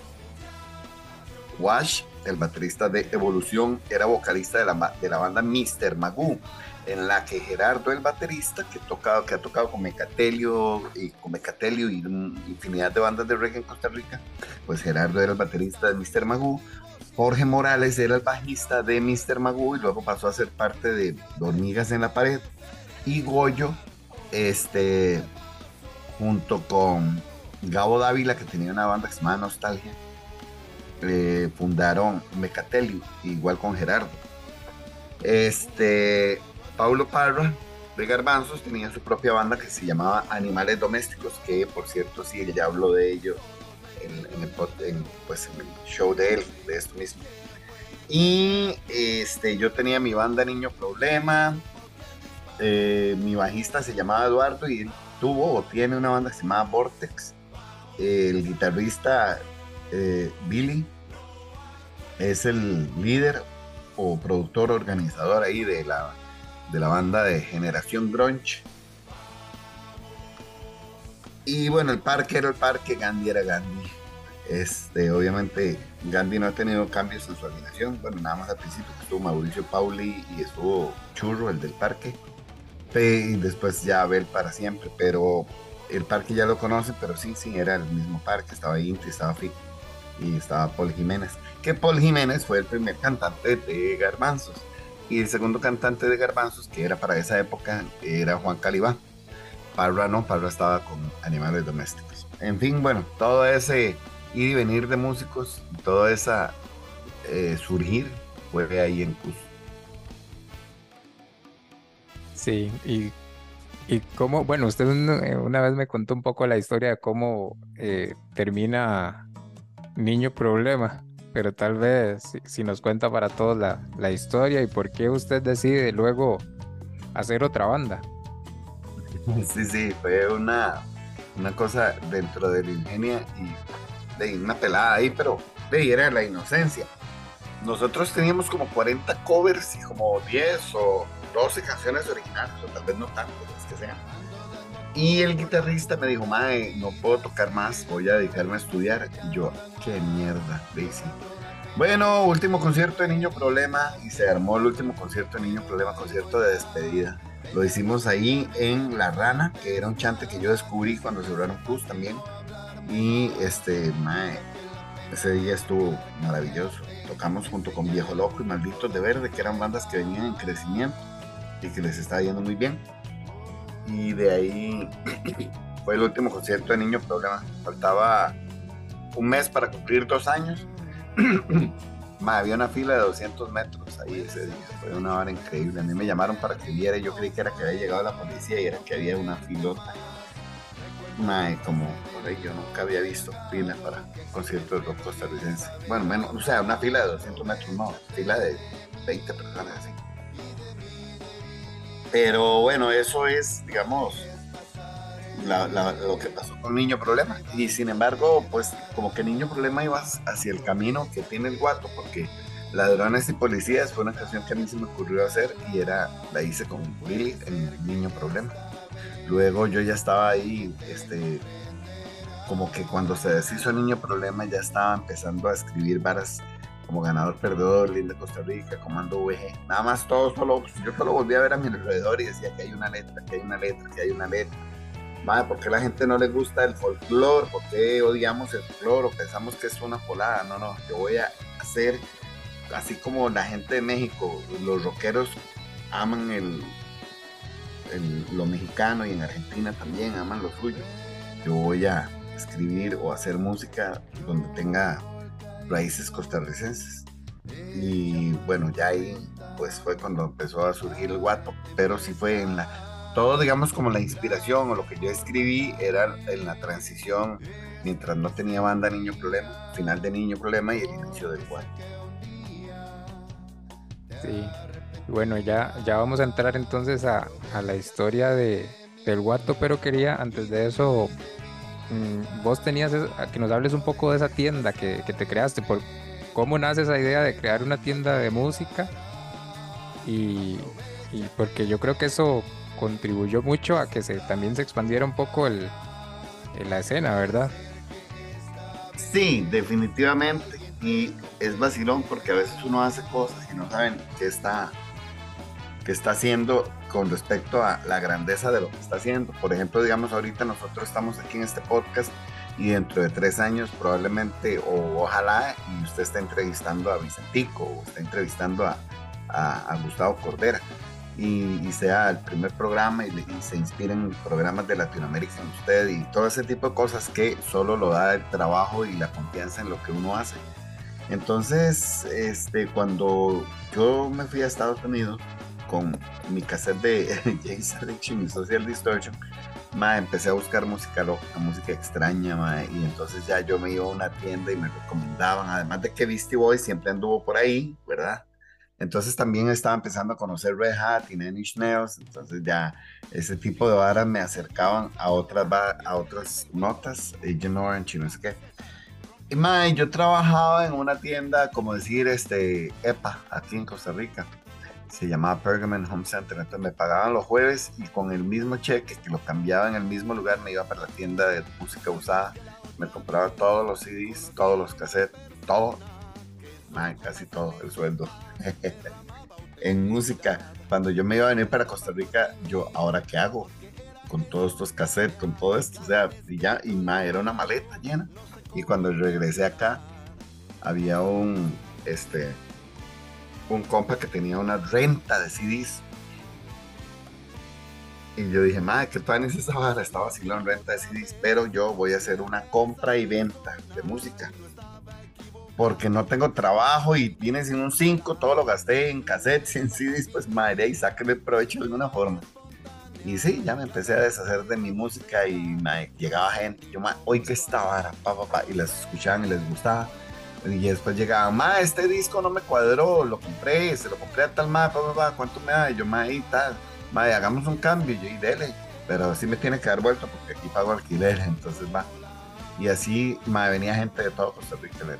Speaker 2: Wash, el baterista de Evolución, era vocalista de la, de la banda Mr. Magoo, en la que Gerardo, el baterista, que, tocado, que ha tocado con Mecatelio y con Mecatelio y infinidad de bandas de reggae en Costa Rica, pues Gerardo era el baterista de Mr. Magoo. Jorge Morales era el bajista de Mr. Magoo y luego pasó a ser parte de Hormigas en la Pared. Y Goyo, este, junto con Gabo Dávila, que tenía una banda que se llama Nostalgia, fundaron Mecatelio, igual con Gerardo. Este, Paulo Parra de Garbanzos tenía su propia banda que se llamaba Animales Domésticos, que por cierto sí, ya habló de ello en, el, pues, en el show de él, de esto mismo. Y este, yo tenía mi banda Niño Problema, eh, mi bajista se llamaba Eduardo y él tuvo o tiene una banda que se llamaba Vortex el guitarrista eh, Billy es el líder o productor organizador ahí de la, de la banda de Generación Grunge. Y bueno, el parque era el parque, Gandhi era Gandhi. Este, obviamente Gandhi no ha tenido cambios en su alineación. Bueno, nada más al principio estuvo Mauricio Pauli y estuvo Churro, el del parque. Y después ya Abel para siempre. Pero el parque ya lo conoce, pero sí, sí, era el mismo parque, estaba Inti, estaba Fit y estaba Paul Jiménez, que Paul Jiménez fue el primer cantante de Garbanzos y el segundo cantante de Garbanzos, que era para esa época, era Juan Calibá. Parra no, Parra estaba con animales domésticos. En fin, bueno, todo ese ir y venir de músicos, todo esa eh, surgir fue ahí en Cus.
Speaker 1: Sí, y y cómo, bueno, usted eh, una vez me contó un poco la historia de cómo eh, termina Niño Problema, pero tal vez si, nos cuenta para todos la, historia y por qué usted decide luego hacer otra banda.
Speaker 2: Sí, sí, fue una, una cosa dentro de la ingenia y de una pelada ahí, pero de era la inocencia. Nosotros teníamos como 40 covers y como 10 o 12 canciones originales, o tal vez no tanto, que. Y el guitarrista me dijo, Mae, no puedo tocar más, voy a dedicarme a estudiar. Y yo, qué mierda, Daisy. Bueno, último concierto de Niño Problema y se armó el último concierto de Niño Problema, concierto de despedida. Lo hicimos ahí en La Rana, que era un chante que yo descubrí cuando cerraron Cruz también. Y este, mae, ese día estuvo maravilloso. Tocamos junto con Viejo Loco y Malditos de Verde, que eran bandas que venían en crecimiento y que les estaba yendo muy bien. Y de ahí fue el último concierto de Niño Problema. Faltaba un mes para cumplir dos años. había una fila de 200 metros ahí ese día. Fue una hora increíble. A mí me llamaron para que viera. Yo creí que era que había llegado la policía y era que había una filota. Como por ahí yo nunca había visto fila para conciertos de rock costarricense. Bueno, menos, o sea, una fila de 200 metros, no, fila de 20 personas así. Pero bueno, eso es, digamos, lo que pasó con Niño Problema. Y sin embargo, pues como que Niño Problema iba hacia el camino que tiene el guato, porque Ladrones y Policías fue una canción que a mí se me ocurrió hacer y era, la hice con Willy en Niño Problema. Luego yo ya estaba ahí, este, como que cuando se deshizo Niño Problema ya estaba empezando a escribir varas como ganador perdedor, Linda Costa Rica, Comando VG, nada más todo solo, yo solo volví a ver a mi alrededor y decía que hay una letra, que hay una letra, que hay una letra. Madre, ¿por qué la gente no le gusta el folclore? ¿Por qué odiamos el folclore o pensamos que es una polada? No, no, yo voy a hacer así como la gente de México, los rockeros aman el, lo mexicano y en Argentina también aman lo suyo. Yo voy a escribir o hacer música donde tenga raíces costarricenses. Y bueno, ya ahí pues fue cuando empezó a surgir el guato, pero sí fue en la, todo digamos como la inspiración o lo que yo escribí era en la transición mientras no tenía banda Niño Problema, final de Niño Problema y el inicio del guato.
Speaker 1: Sí, bueno, ya, ya vamos a entrar entonces a, la historia de, del guato, pero quería antes de eso, vos tenías que nos hables un poco de esa tienda que, que te creaste, por cómo nace esa idea de crear una tienda de música y, porque yo creo que eso contribuyó mucho a que se también se expandiera un poco el, la escena, ¿verdad?
Speaker 2: Sí, definitivamente. Y es vacilón porque a veces uno hace cosas y no saben qué está, qué está haciendo con respecto a la grandeza de lo que está haciendo. Por ejemplo, digamos, ahorita nosotros estamos aquí en este podcast y dentro de tres años probablemente o ojalá y usted está entrevistando a Vicentico o está entrevistando a, a, Gustavo Cordera y, sea el primer programa y, se inspiren programas de Latinoamérica en usted y todo ese tipo de cosas que solo lo da el trabajo y la confianza en lo que uno hace. Entonces, este, cuando yo me fui a Estados Unidos con mi cassette de James Addiction y Social Distortion, ma, empecé a buscar música loca, música extraña, ma, y entonces ya yo me iba a una tienda y me recomendaban, además de que Beastie Boy siempre anduvo por ahí, ¿verdad? Entonces también estaba empezando a conocer Red Hat y Nine Nails, entonces ya ese tipo de varas me acercaban a otras, a otras notas, Agent Orange y no sé qué. Y mae, yo trabajaba en una tienda, como decir, este, EPA, aquí en Costa Rica. Se llamaba Pergamon Home Center. Entonces me pagaban los jueves y con el mismo cheque que lo cambiaba en el mismo lugar me iba para la tienda de música usada. Me compraba todos los CDs, todos los cassettes, todo. Mae, casi todo el sueldo. en música. Cuando yo me iba a venir para Costa Rica, yo, ¿ahora qué hago? Con todos estos cassettes, con todo esto. O sea, y ya, y era una maleta llena. Y cuando regresé acá, había un, este, un compa que tenía una renta de CDs. Y yo dije, madre, ¿qué tal es esa vara? Estaba haciendo una renta de CDs, pero yo voy a hacer una compra y venta de música. Porque no tengo trabajo y viene sin un 5, todo lo gasté en cassettes, en CDs, pues madre, y sáquenle provecho de alguna forma. Y sí, ya me empecé a deshacer de mi música y llegaba gente, yo, hoy que esta vara, pa, pa, pa, y las escuchaban y les gustaba. Y después llegaban, ma, este disco no me cuadró, lo compré, se lo compré a tal ma, ¿cuánto me da? Y yo, ma, y tal, ma, hagamos un cambio, yo, y dele, pero sí me tiene que dar vuelta porque aquí pago alquiler, entonces va. Y así, ma, venía gente de todo Costa Rica, le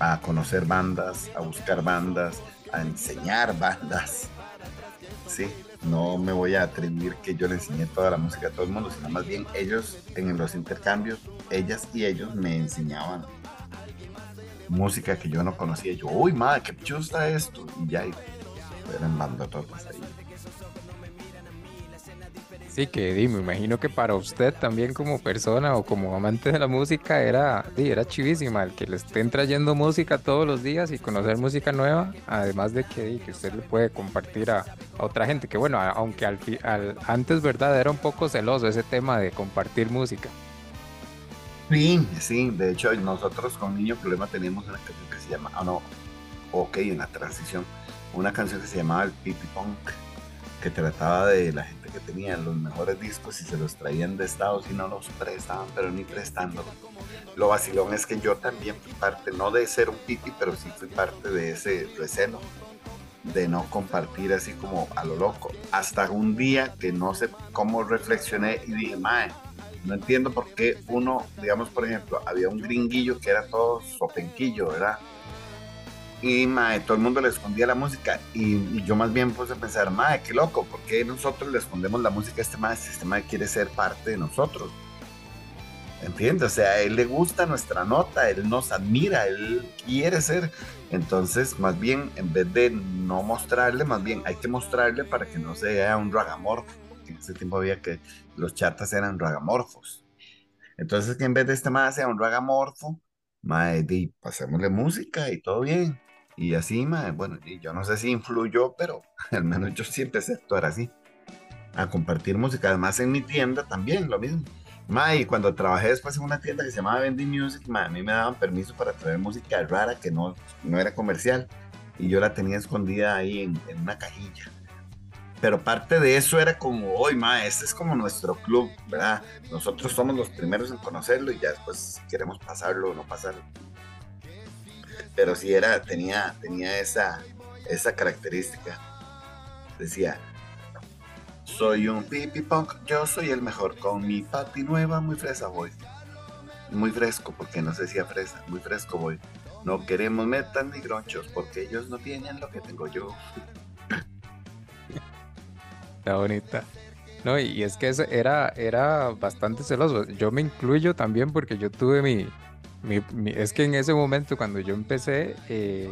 Speaker 2: a conocer bandas, a buscar bandas, a enseñar bandas, sí no me voy a atribuir que yo le enseñé toda la música a todo el mundo, sino más bien ellos en los intercambios, ellas y ellos me enseñaban música que yo no conocía. Yo, uy, madre, qué chulo está esto. Y ya eran bandototas ahí.
Speaker 1: Sí, que me imagino que para usted también como persona o como amante de la música era, era chivísima el que le estén trayendo música todos los días y conocer música nueva, además de que, que usted le puede compartir a, otra gente, que bueno, aunque al, antes, ¿verdad? Era un poco celoso ese tema de compartir música.
Speaker 2: Sí, sí, de hecho nosotros con Niño Problema teníamos una canción que se llama, ah no, ok, en la transición, una canción que se llamaba el Pipi Punk, que trataba de la gente que tenían los mejores discos y se los traían de Estados y no los prestaban, pero ni prestándolos. Lo vacilón es que yo también fui parte, no de ser un piti, pero sí fui parte de ese recelo de no compartir así como a lo loco. Hasta un día que no sé cómo reflexioné y dije, mae, no entiendo por qué uno, digamos, por ejemplo, había un gringuillo que era todo sopenquillo, ¿verdad? y mae, todo el mundo le escondía la música y, yo más bien puse a pensar, mae, qué loco, ¿por qué nosotros le escondemos la música a este mae si este mae quiere ser parte de nosotros? ¿Entiendes? O sea, él le gusta nuestra nota, él nos admira, él quiere ser. Entonces, más bien, en vez de no mostrarle, más bien hay que mostrarle para que no sea un ragamor porque en ese tiempo había que los chatas eran ragamorfos. Entonces, que en vez de este mae sea un ragamorfo, mae, pasémosle música y todo bien. Y así, mae, bueno, y yo no sé si influyó, pero al menos yo sí empecé a actuar así, a compartir música. Además, en mi tienda también, lo mismo. Mae, y cuando trabajé después en una tienda que se llamaba Vendy Music, mae, a mí me daban permiso para traer música rara que no, no era comercial. Y yo la tenía escondida ahí en, en una cajilla pero parte de eso era como, hoy, ma, este es como nuestro club, ¿verdad? Nosotros somos los primeros en conocerlo y ya después queremos pasarlo o no pasarlo. Pero sí era, tenía, tenía esa, esa característica. Decía, soy un pipi punk, yo soy el mejor, con mi pati nueva, muy fresa voy. Muy fresco, porque no se decía fresa, muy fresco voy. No queremos metas ni gronchos, porque ellos no tienen lo que tengo yo
Speaker 1: bonita. No, y es que era, era bastante celoso. Yo me incluyo también porque yo tuve mi, es que en ese momento cuando yo empecé, eh,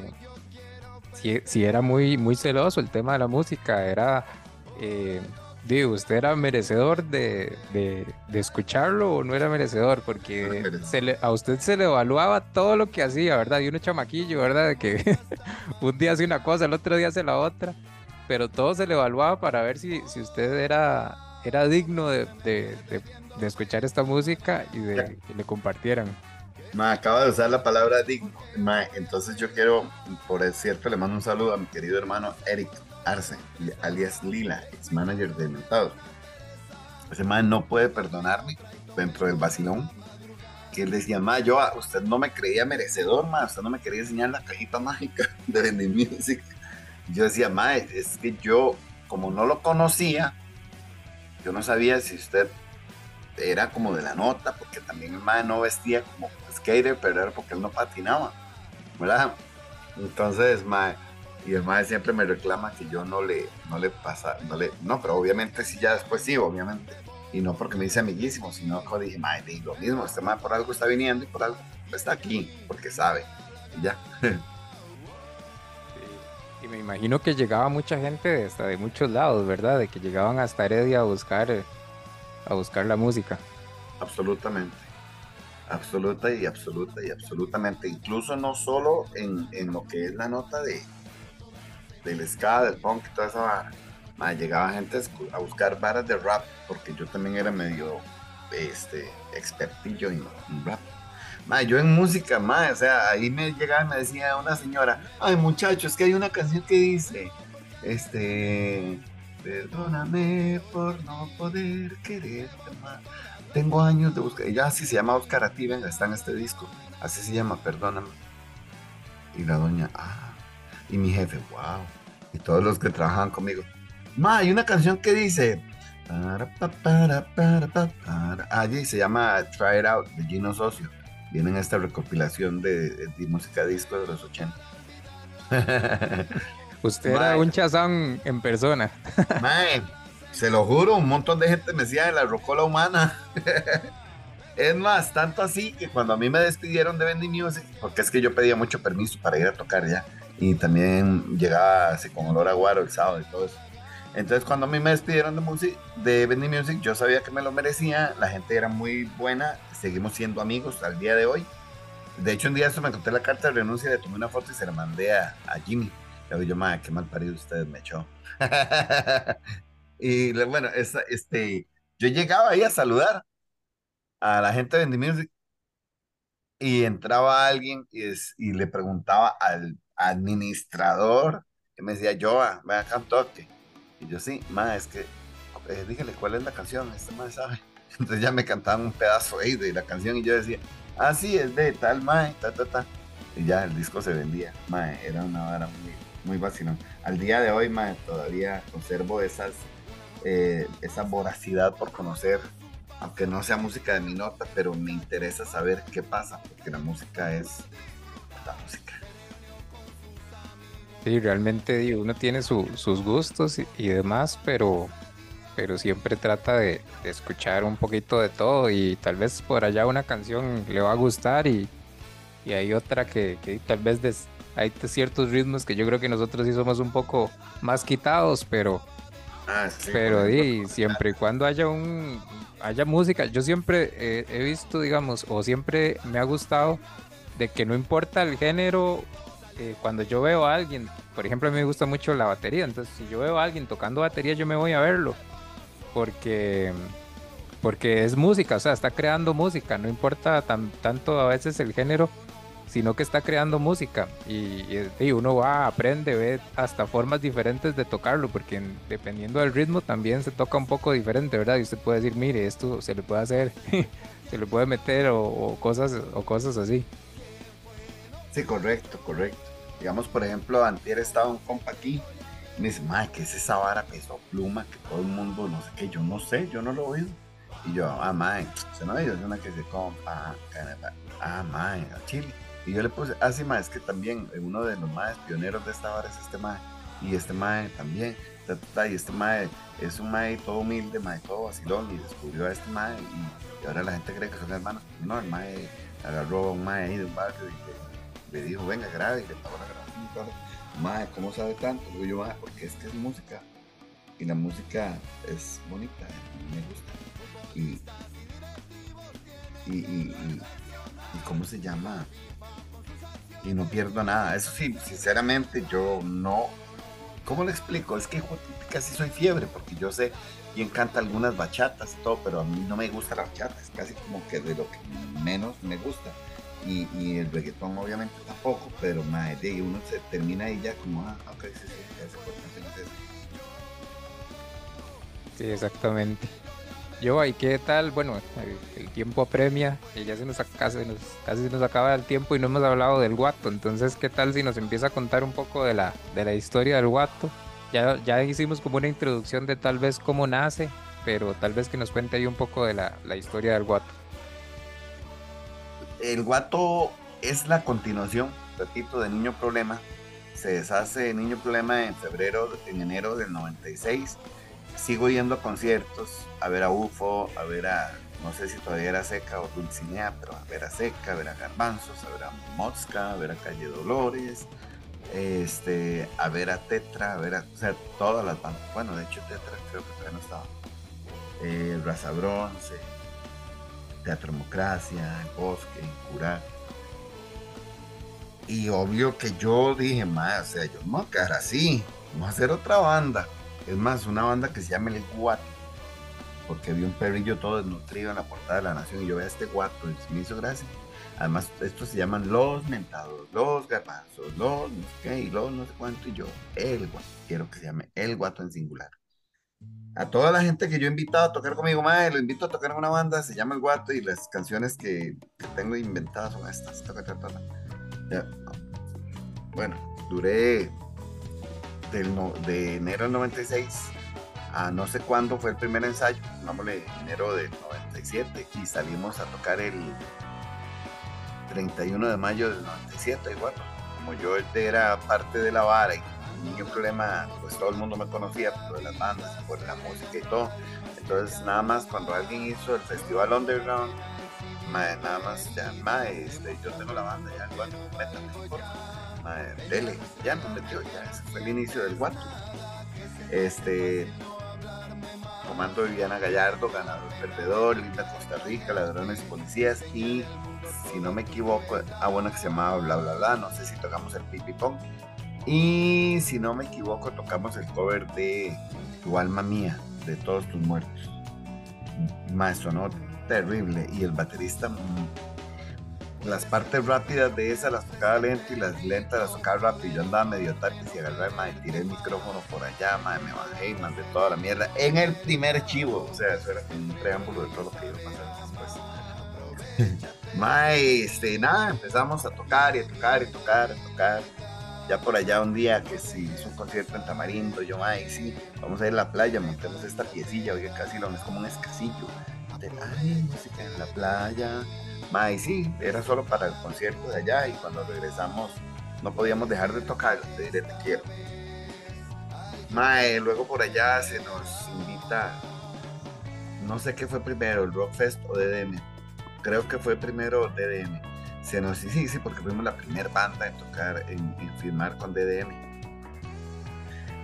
Speaker 1: sí, era muy, muy celoso el tema de la música. Era, eh, digo, usted era merecedor de, escucharlo o no era merecedor, porque a usted se le evaluaba todo lo que hacía, ¿verdad? Y uno chamaquillo, ¿verdad? De que un día hace una cosa, el otro día hace la otra pero todo se le evaluaba para ver si, si usted era, era digno de, de, de, escuchar esta música y de que le compartieran.
Speaker 2: Ma, acaba de usar la palabra digno. Ma, entonces yo quiero, por cierto, le mando un saludo a mi querido hermano Eric Arce, alias Lila, ex manager de Mentados. Ese man no puede perdonarme dentro del vacilón. Que él decía, ma, yo, usted no me creía merecedor, ma, usted no me quería enseñar la cajita mágica de Vending Music yo decía, mae, es que yo, como no lo conocía, yo no sabía si usted era como de la nota, porque también el mae no vestía como skater, pero era porque él no patinaba, ¿verdad? Entonces, mae, y el mae siempre me reclama que yo no le, no le pasa, no le, no, pero obviamente sí, ya después sí, obviamente. Y no porque me dice amiguísimo, sino que dije, mae, lo mismo, este mae por algo está viniendo y por algo está aquí, porque sabe. Ya.
Speaker 1: Me imagino que llegaba mucha gente hasta de muchos lados, ¿verdad? De que llegaban hasta Heredia a buscar, eh, a buscar la música.
Speaker 2: Absolutamente. Absoluta y absoluta y absolutamente. Incluso no solo en, en lo que es la nota de del ska, del punk y toda esa llegaba gente a buscar varas de rap, porque yo también era medio este, expertillo en rap yo en música, ma, o sea, ahí me llegaba y me decía una señora, ay muchachos, es que hay una canción que dice, este, perdóname por no poder quererte más. Tengo años de buscar, ella así se llama Oscar Ati, venga, está en este disco, así se llama, perdóname. Y la doña, ah, y mi jefe, wow, y todos los que trabajaban conmigo, ma, hay una canción que dice, allí se llama Try It Out de Gino Socio vienen esta recopilación de, música disco de los 80.
Speaker 1: Usted era un chazán en persona.
Speaker 2: Se lo juro, un montón de gente me decía de la rocola humana. es más, tanto así que cuando a mí me despidieron de Bendy Music, porque es que yo pedía mucho permiso para ir a tocar ya, y también llegaba así con olor a guaro el sábado y todo eso. Entonces cuando a mí me despidieron de, music, de Bendy Music, yo sabía que me lo merecía, la gente era muy buena, seguimos siendo amigos al día de hoy. De hecho, un día eso me encontré la carta de renuncia, le tomé una foto y se la mandé a, Jimmy. Le digo yo, madre, qué mal parido ustedes me echó. y bueno, este, yo llegaba ahí a saludar a la gente de Bendy Music y entraba alguien y, y le preguntaba al administrador que me decía, Joa, ven acá un toque y yo, sí, ma, es que, eh, dígale cuál es la canción, este ma sabe. Entonces ya me cantaban un pedazo ahí de la canción y yo decía, ah, sí, es de tal ma, ta, ta, ta. Y ya el disco se vendía, ma, era una vara muy, muy vacilón. Al día de hoy, ma, todavía conservo esas, eh, esa voracidad por conocer, aunque no sea música de mi nota, pero me interesa saber qué pasa, porque la música es la música.
Speaker 1: Sí, realmente uno tiene sus gustos y, demás, pero, pero siempre trata de, escuchar un poquito de todo y tal vez por allá una canción le va a gustar y, hay otra que, tal vez hay ciertos ritmos que yo creo que nosotros sí somos un poco más quitados, pero,
Speaker 2: Ah, sí,
Speaker 1: pero siempre y cuando haya un haya música, yo siempre eh, he visto, digamos, o siempre me ha gustado de que no importa el género, eh, cuando yo veo a alguien, por ejemplo, a mí me gusta mucho la batería, entonces si yo veo a alguien tocando batería, yo me voy a verlo, porque porque es música, o sea, está creando música, no importa tan, tanto a veces el género, sino que está creando música y, y- uno va, aprende, ve hasta formas diferentes de tocarlo, porque en- dependiendo del ritmo también se toca un poco diferente, ¿verdad? Y usted puede decir, mire, esto se le puede hacer, se le puede meter o cosas, o cosas así.
Speaker 2: Sí, correcto, correcto. Digamos, por ejemplo, antier estaba un compa aquí. Me dice, madre, ¿qué es esa vara peso pluma que todo el mundo no sé qué? Yo no sé, yo no lo oído. Y yo, ah, madre, se no es una que se compa, ah, madre, a Chile. Y yo le puse, ah, sí, madre, es que también uno de los más pioneros de esta vara es este madre. Y este madre también. ta, Y este madre es un madre todo humilde, madre, todo vacilón. Y descubrió a este madre. Y, ahora la gente cree que son hermanos. No, el madre agarró a un madre ahí de un barrio le dijo, venga, grabe, y le y todo. Madre, ¿cómo sabe tanto? Yo, "Mae, porque es que es música. Y la música es bonita, eh, me gusta. Y, y, y, ¿cómo se llama? Y no pierdo nada. Eso sí, sinceramente, yo no. ¿Cómo le explico? Es que casi soy fiebre, porque yo sé quién canta algunas bachatas y todo, pero a mí no me gusta la bachata, es casi como que de lo que menos me gusta. Y, y el reggaetón obviamente tampoco, pero madre, de ahí uno se termina ahí ya como, ah, ok, sí, sí, qué hacen eso.
Speaker 1: Sí, exactamente. Yo, ¿y qué tal? Bueno, el, tiempo apremia, y ya se nos, casi, nos, casi se nos acaba el tiempo y no hemos hablado del guato. Entonces, ¿qué tal si nos empieza a contar un poco de la, de la historia del guato? Ya, ya hicimos como una introducción de tal vez cómo nace, pero tal vez que nos cuente ahí un poco de la, la historia del guato.
Speaker 2: El guato es la continuación, repito, de Niño Problema. Se deshace de Niño Problema en febrero, en enero del 96. Sigo yendo a conciertos, a ver a UFO, a ver a, no sé si todavía era Seca o Dulcinea, pero a ver a Seca, a ver a Garbanzos, a ver a Mosca, a ver a Calle Dolores, este, a ver a Tetra, a ver a, o sea, todas las bandas. Bueno, de hecho Tetra creo que todavía no estaba. Eh, Raza Bronce, Teatromocracia, El Bosque, Curar. Y obvio que yo dije, más, o sea, yo no voy así, vamos a hacer otra banda. Es más, una banda que se llama El Guato, porque vi un perrillo todo desnutrido en la portada de la Nación y yo veía este guato y me hizo gracia. Además, estos se llaman los mentados, los garbanzos, los no sé qué, y los no sé cuánto, y yo, el guato, quiero que se llame el guato en singular. A toda la gente que yo he invitado a tocar conmigo, madre, lo invito a tocar en una banda, se llama El Guato, y las canciones que, tengo inventadas son estas. Bueno, duré de enero del 96 a no sé cuándo fue el primer ensayo, pongámosle enero del 97, y salimos a tocar el 31 de mayo del 97, igual. Como yo era parte de la vara y niño problema, pues todo el mundo me conocía por las bandas, por la música y todo. Entonces, nada más cuando alguien hizo el festival Underground, nada más, ya, mae, este, yo tengo la banda, ya, igual, métame, por. Mae, dele, ya nos metió, ya, ese fue el inicio del guato. Este, Comando Viviana Gallardo, ganador perdedor, Linda Costa Rica, Ladrones Policías y si no me equivoco, ah bueno que se llamaba bla bla bla, no sé si tocamos el pipi pong y si no me equivoco tocamos el cover de Tu alma mía, de todos tus muertos. Más sonó terrible y el baterista mm, las partes rápidas de esa las tocaba lento y las lentas las tocaba rápido. Yo andaba medio tarde y agarré, madre, tiré el micrófono por allá, madre, me bajé y mandé toda la mierda en el primer chivo. O sea, eso era un preámbulo de todo lo que iba a pasar después. Mae, este, nada, empezamos a tocar y a tocar y tocar, a tocar. Ya por allá un día que se hizo un concierto en Tamarindo, yo, mae, sí, vamos a ir a la playa, montemos esta piecilla, oiga, casi lo es como un escasillo. Ay, música en la playa. Mae, sí, era solo para el concierto de allá y cuando regresamos no podíamos dejar de tocar, de, de te quiero. Mae, luego por allá se nos invita, no sé qué fue primero, el Rockfest o DDM. Creo que fue primero DDM. Se nos, sí, sí, sí, porque fuimos la primera banda en tocar, en, firmar con DDM.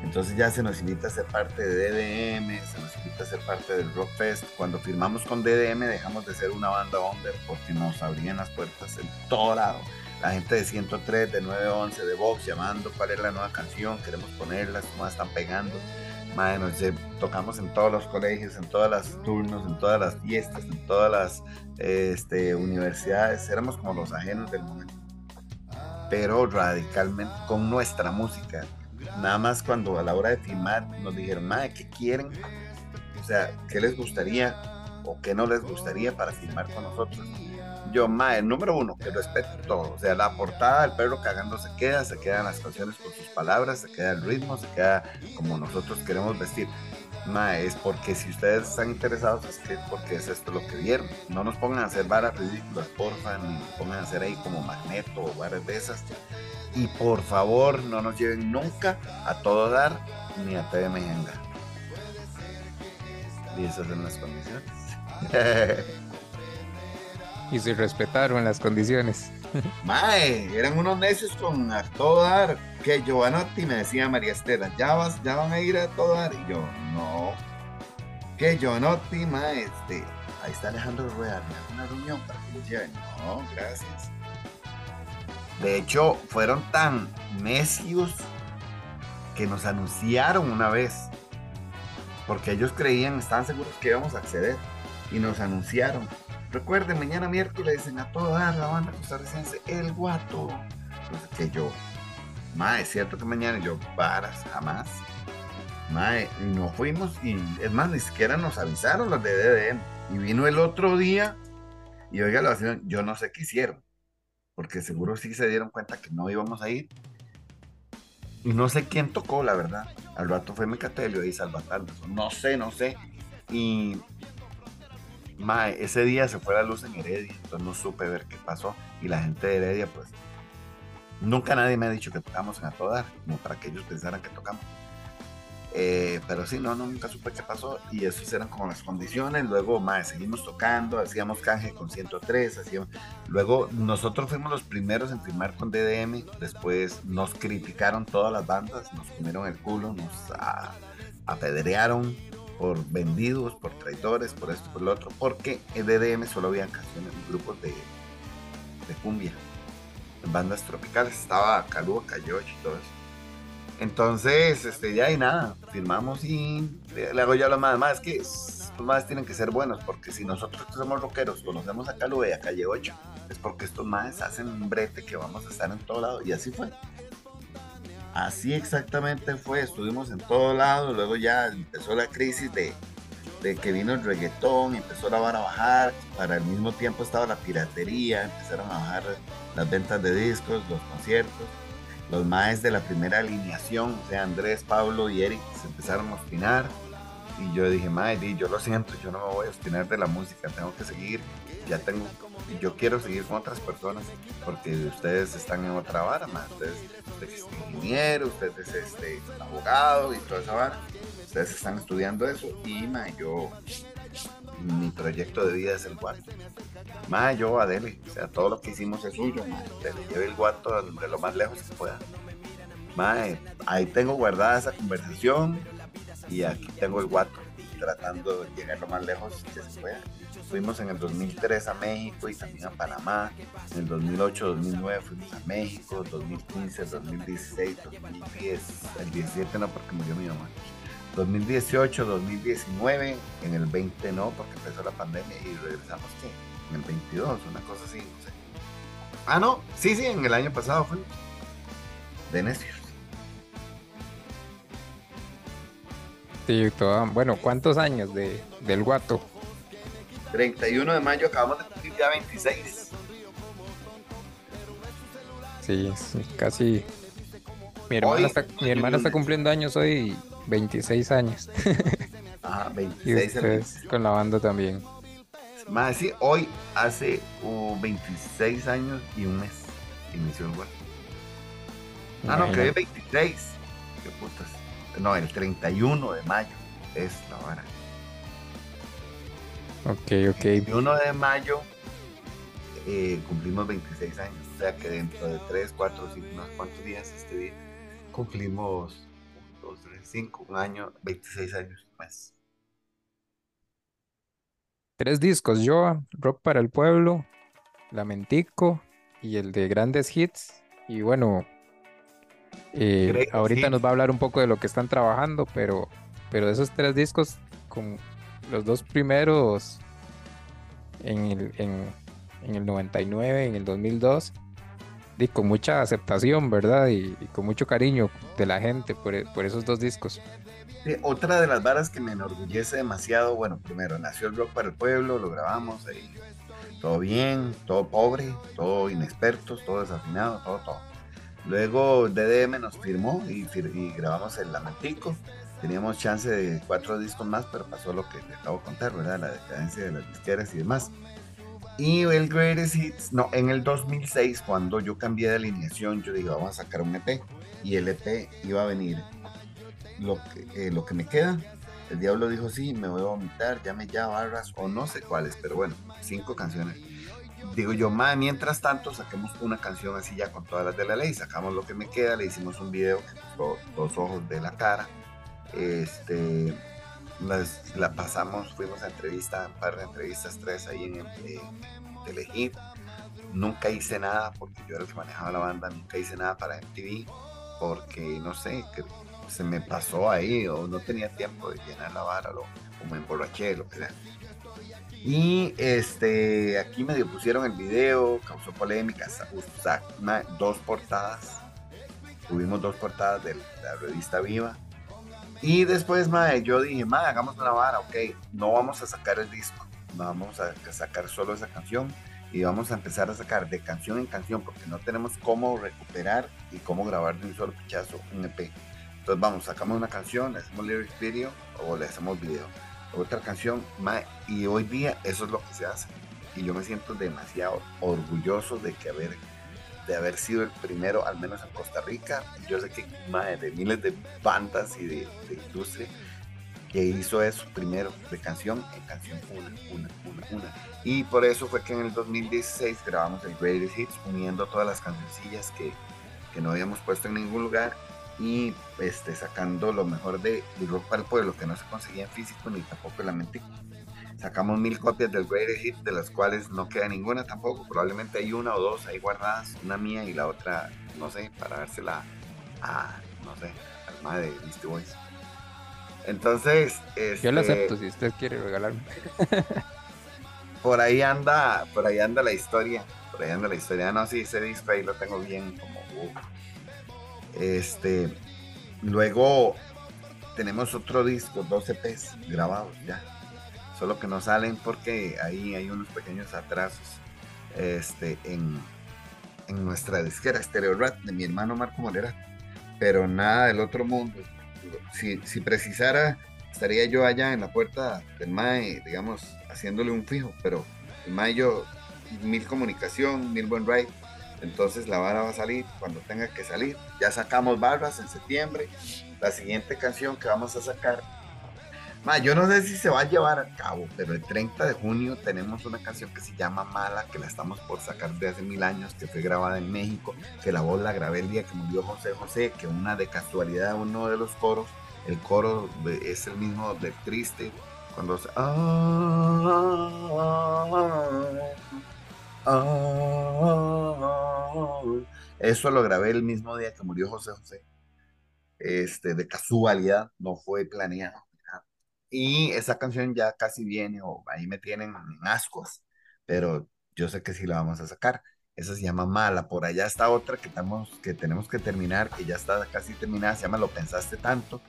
Speaker 2: Entonces ya se nos invita a ser parte de DDM, se nos invita a ser parte del Rock Fest. Cuando firmamos con DDM dejamos de ser una banda under porque nos abrían las puertas en todo lado. La gente de 103, de 911, de Vox llamando cuál es la nueva canción, queremos ponerla, cómo están pegando. Madre, nos tocamos en todos los colegios, en todas las turnos, en todas las fiestas, en todas las este, universidades. Éramos como los ajenos del momento. Pero radicalmente con nuestra música nada más cuando a la hora de filmar nos dijeron, madre, ¿qué quieren? O sea, ¿qué les gustaría o qué no les gustaría para filmar con nosotros? Yo, madre, número uno, que respeto todo. O sea, la portada del perro cagando se queda, se quedan las canciones con sus palabras, se queda el ritmo, se queda como nosotros queremos vestir. Mae, es porque si ustedes están interesados es que porque es esto lo que vieron. No nos pongan a hacer varas ridículas, porfa, ni nos pongan a hacer ahí como magneto o varas de esas. Y por favor, no nos lleven nunca a todo dar ni a TV Mejenga. Y esas son las condiciones.
Speaker 1: y se respetaron las condiciones.
Speaker 2: Mae, eran unos necios con a todo dar. Que Giovanotti me decía María Estela, ya, vas, ya van a ir a todo dar. Y yo, no. Que Giovanotti, mae, este, ahí está Alejandro Rueda, una reunión para que lo lleven. No, gracias. De hecho, fueron tan necios que nos anunciaron una vez, porque ellos creían, estaban seguros que íbamos a acceder, y nos anunciaron. Recuerden, mañana miércoles en A Todo Dar, la banda costarricense El Guato. Pues que yo, mae, es cierto que mañana yo, varas, jamás. Mae, no fuimos, y es más, ni siquiera nos avisaron los de DDM. Y vino el otro día, y oiga, lo yo no sé qué hicieron porque seguro sí se dieron cuenta que no íbamos a ir. Y no sé quién tocó, la verdad. Al rato fue Mecatelio y Salvatando. No sé, no sé. Y mae, ese día se fue la luz en Heredia, entonces no supe ver qué pasó. Y la gente de Heredia, pues, nunca nadie me ha dicho que tocamos en A Toda, como para que ellos pensaran que tocamos. Eh, pero sí, no, nunca supe qué pasó y esas eran como las condiciones. Luego, más seguimos tocando, hacíamos canje con 103, hacíamos... Luego, nosotros fuimos los primeros en firmar con DDM. Después nos criticaron todas las bandas, nos comieron el culo, nos apedrearon por vendidos, por traidores, por esto, por lo otro, porque en DDM solo había canciones, grupos de, de cumbia, bandas tropicales. Estaba Calúa, Cayoche y todo eso. Entonces, este, ya y nada, firmamos y le hago yo a los más, más que los más tienen que ser buenos, porque si nosotros que somos rockeros conocemos a Calue y a Calle 8, es porque estos más hacen un brete que vamos a estar en todo lado, y así fue. Así exactamente fue, estuvimos en todo lado, luego ya empezó la crisis de, de que vino el reggaetón, empezó la vara a bajar, para el mismo tiempo estaba la piratería, empezaron a bajar las ventas de discos, los conciertos los maes de la primera alineación, o sea, Andrés, Pablo y Eric, se empezaron a opinar. Y yo dije, mae, yo lo siento, yo no me voy a obstinar de la música, tengo que seguir. Ya tengo, yo quiero seguir con otras personas, porque ustedes están en otra vara, más. Ustedes, ustedes es ustedes es este, abogado y toda esa vara. Ustedes están estudiando eso y, mae, yo mi proyecto de vida es el guato. Más yo, Adele, o sea, todo lo que hicimos es suyo, ma, le lleve el guato de lo más lejos que pueda. Mae, ahí tengo guardada esa conversación y aquí tengo el guato tratando de llegar lo más lejos que se pueda. Fuimos en el 2003 a México y también a Panamá. En el 2008, 2009 fuimos a México. 2015, 2016, 2010. El 17 no porque murió mi mamá. 2018, 2019, en el 20 no, porque empezó la pandemia y regresamos ¿qué? en el 22, una cosa así, no sé. Ah, no, sí, sí, en el año pasado fue de necios.
Speaker 1: Sí, todo, bueno, ¿cuántos años de, del guato?
Speaker 2: 31 de mayo acabamos de cumplir ya 26.
Speaker 1: Sí, sí casi. Mi hermana, está, mi hermana está cumpliendo años hoy 26 años.
Speaker 2: Ah, 26
Speaker 1: con la banda también.
Speaker 2: Más sí, hoy hace 26 años y un mes inició el Ah, no, que es 26. Qué putas. No, el 31 de mayo es la hora.
Speaker 1: Ok, ok.
Speaker 2: El 31 de mayo eh, cumplimos 26 años. O sea que dentro de 3, 4, 5, unos cuantos días este día cumplimos 2, dos, tres, cinco, un año, 26 años más.
Speaker 1: Tres discos, yo, Rock para el Pueblo, Lamentico y el de Grandes Hits. Y bueno, eh, ahorita nos va a hablar un poco de lo que están trabajando, pero, pero esos tres discos, con los dos primeros en el, en, en el 99, en el 2002, y con mucha aceptación, ¿verdad? Y, con mucho cariño de la gente por, por esos dos discos.
Speaker 2: otra de las varas que me enorgullece demasiado, bueno, primero nació el rock para el pueblo, lo grabamos ahí, todo bien, todo pobre, todo inexpertos, todo desafinado, todo, todo. Luego DDM nos firmó y, y grabamos el Lamentico. Teníamos chance de cuatro discos más, pero pasó lo que te acabo de contar, ¿verdad? La decadencia de las disqueras y demás. Y el Greatest Hits, no, en el 2006, cuando yo cambié de alineación, yo dije, vamos a sacar un EP. Y el EP iba a venir lo que, eh, lo que me queda. El diablo dijo, sí, me voy a vomitar, llame ya barras, o no sé cuáles, pero bueno, cinco canciones. Digo yo, ma, mientras tanto, saquemos una canción así ya con todas las de la ley. Sacamos lo que me queda, le hicimos un video con dos ojos de la cara. Este, la pasamos, fuimos a entrevista, un par de entrevistas, tres ahí en, en Nunca hice nada porque yo era el que manejaba la banda, nunca hice nada para MTV porque no sé, que se me pasó ahí o no tenía tiempo de llenar la vara o, me emborraché, lo que sea. Y este, aquí medio pusieron el video, causó polémica, dos portadas, tuvimos dos portadas de la revista Viva y después, madre, yo dije, madre, hagamos una vara, ok, no vamos a sacar el disco, vamos a sacar solo esa canción y vamos a empezar a sacar de canción en canción porque no tenemos cómo recuperar y cómo grabar de un solo pichazo un EP. Entonces vamos, sacamos una canción, le hacemos lyrics video o le hacemos video. Otra canción, y hoy día eso es lo que se hace. Y yo me siento demasiado orgulloso de que haber de haber sido el primero, al menos en Costa Rica. Yo sé que de miles de bandas y de, industria que hizo eso primero de canción en canción una, una, una, una. Y por eso fue que en el 2016 grabamos el Greatest Hits, uniendo todas las cancioncillas que, que no habíamos puesto en ningún lugar y este, sacando lo mejor de, de rock para el pueblo que no se conseguía en físico ni tampoco en la mente Sacamos mil copias del Greatest Hits, de las cuales no queda ninguna tampoco. Probablemente hay una o dos ahí guardadas, una mía y la otra, no sé, para dársela a, no sé, al madre de Beastie Boys. Entonces,
Speaker 1: yo lo este, acepto si usted quiere regalarme.
Speaker 2: por ahí anda, por ahí anda la historia, por ahí anda la historia. No, sí, ese disco ahí lo tengo bien como. Este, luego tenemos otro disco, 12 EPs grabados ya. Solo que no salen porque ahí hay unos pequeños atrasos este, en, en nuestra disquera Stereo Rat de mi hermano Marco Molera, pero nada del otro mundo. Si, si precisara, estaría yo allá en la puerta del MAE, digamos, haciéndole un fijo, pero el MAE yo, mil comunicación, mil buen ride, entonces la vara va a salir cuando tenga que salir. Ya sacamos barras en septiembre. La siguiente canción que vamos a sacar yo no sé si se va a llevar a cabo, pero el 30 de junio tenemos una canción que se llama Mala, que la estamos por sacar de hace mil años, que fue grabada en México, que la voz la grabé el día que murió José José, que una de casualidad, uno de los coros, el coro es el mismo del triste, cuando se... eso lo grabé el mismo día que murió José José. Este, de casualidad, no fue planeado. Y esa canción ya casi viene, o ahí me tienen en ascos, pero yo sé que sí la vamos a sacar. Esa se llama Mala. Por allá está otra que, estamos, que tenemos que terminar, que ya está casi terminada, se llama Lo Pensaste Tanto.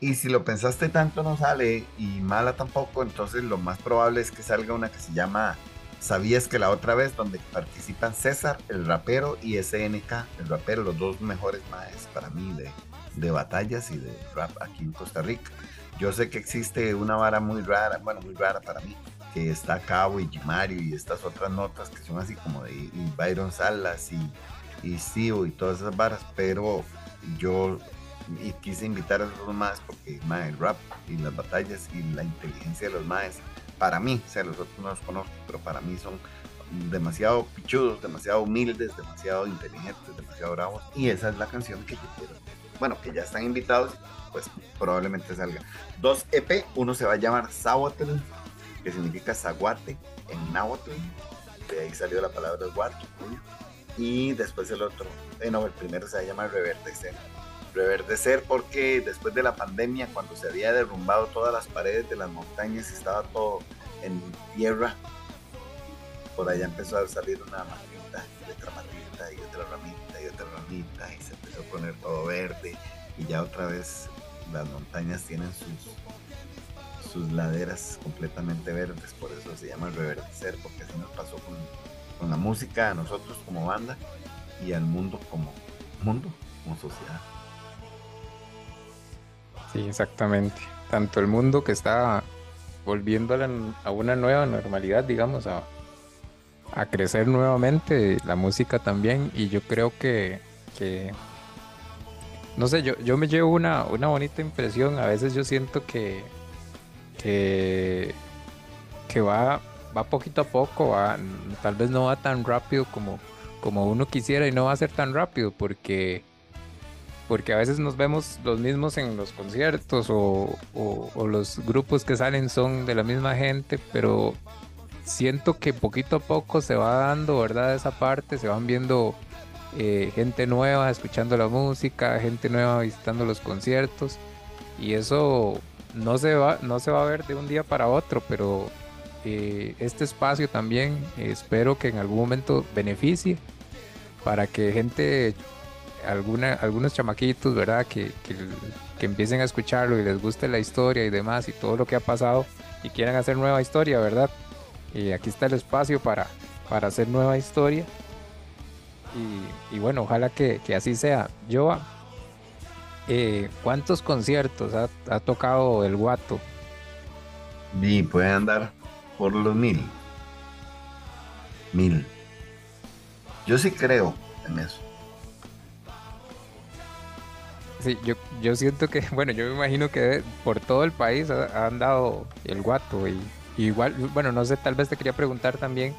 Speaker 2: Y si lo pensaste tanto no sale y mala tampoco, entonces lo más probable es que salga una que se llama Sabías que la otra vez, donde participan César, el rapero, y SNK, el rapero, los dos mejores maes para mí de, batallas y de rap aquí en Costa Rica. Yo sé que existe una vara muy rara, bueno, muy rara para mí, que está Cabo y Mario y estas otras notas que son así como de Byron Salas y, y y todas esas varas, pero yo quise invitar a esos más porque el rap y las batallas y la inteligencia de los maes, para mí, o sea, los otros no los conozco, pero para mí son demasiado pichudos, demasiado humildes, demasiado inteligentes, demasiado bravos, y esa es la canción que yo quiero bueno, que ya están invitados, pues probablemente salga. Dos EP, uno se va a llamar Sawatl, que significa zaguate en náhuatl, de ahí salió la palabra guato, y después el otro, eh, no, el primero se va a llamar Reverdecer. Reverdecer porque después de la pandemia, cuando se había derrumbado todas las paredes de las montañas y estaba todo en tierra, por allá empezó a salir una ramita y otra matita y otra ramita y otra ramita y se empezó a poner todo verde y ya otra vez las montañas tienen sus, sus laderas completamente verdes, por eso se llama reverdecer, porque así nos pasó con, con la música a nosotros como banda y al mundo como mundo, como sociedad.
Speaker 1: Sí, exactamente. Tanto el mundo que está volviendo a, una nueva normalidad, digamos, a, a, crecer nuevamente, la música también, y yo creo que, que no sé, yo, yo me llevo una, una bonita impresión, a veces yo siento que, que, que va, va poquito a poco, tal vez no va tan rápido como, como uno quisiera y no va a ser tan rápido porque porque a veces nos vemos los mismos en los conciertos o, los grupos que salen son de la misma gente, pero siento que poquito a poco se va dando, ¿verdad? Esa parte, se van viendo eh, gente nueva escuchando la música, gente nueva visitando los conciertos y eso no se va, no se va a ver de un día para otro, pero eh, este espacio también espero que en algún momento beneficie para que gente alguna, algunos chamaquitos, ¿verdad? Que, que, empiecen a escucharlo y les guste la historia y demás y todo lo que ha pasado y quieran hacer nueva historia, ¿verdad? Y aquí está el espacio para, para hacer nueva historia. Y, bueno, ojalá que, así sea. Yo, eh, ¿cuántos conciertos ha, ha, tocado el guato?
Speaker 2: Y puede andar por los mil. Mil. Yo sí creo en eso.
Speaker 1: Sí, yo, yo siento que, bueno, yo me imagino que por todo el país ha, andado el guato y, igual, bueno, no sé, tal vez te quería preguntar también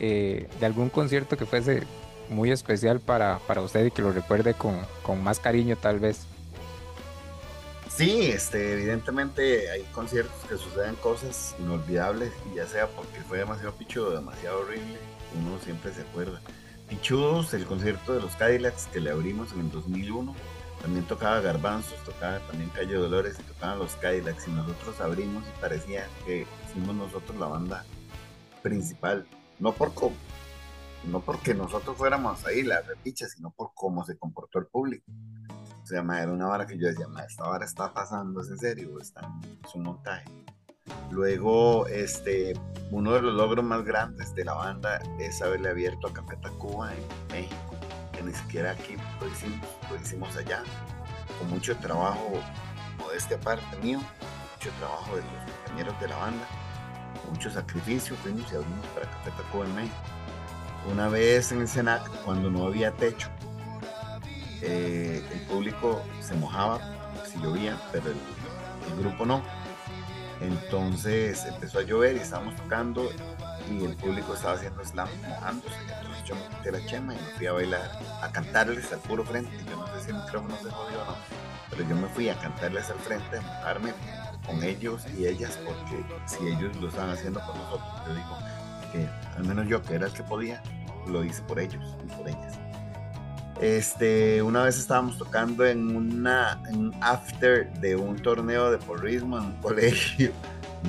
Speaker 1: eh, de algún concierto que fuese muy especial para, para usted y que lo recuerde con, con, más cariño tal vez.
Speaker 2: Sí, este, evidentemente hay conciertos que suceden cosas inolvidables ya sea porque fue demasiado pichudo, demasiado horrible, uno siempre se acuerda. Pichudos, el concierto de los Cadillacs que le abrimos en el 2001 también tocaba Garbanzos, tocaba también Calle Dolores y tocaban los Cadillacs y nosotros abrimos y parecía que fuimos nosotros la banda principal, no por no porque nosotros fuéramos ahí la repicha, sino por cómo se comportó el público. O sea, era una hora que yo decía, esta hora está pasando, ¿es en serio? ¿Está es un montaje? Luego, este, uno de los logros más grandes de la banda es haberle abierto a Café Tacuba en México ni siquiera aquí lo hicimos, allá, con mucho trabajo, este aparte mío, mucho trabajo de los compañeros de la banda, mucho sacrificio, fuimos y abrimos para Café Tacuba en México. Una vez en el Senac, cuando no había techo, eh, el público se mojaba si llovía, pero el, el grupo no. Entonces empezó a llover y estábamos tocando y el público estaba haciendo slam mojándose. Entonces yo la chema y me fui a bailar, a cantarles al puro frente. Yo no sé si el micrófono se jodió o no, pero yo me fui a cantarles al frente, a mojarme con ellos y ellas, porque si ellos lo estaban haciendo por nosotros, yo digo que al menos yo, que era el que podía, lo hice por ellos y por ellas. Este, una vez estábamos tocando en una un after de un torneo de porrismo en un colegio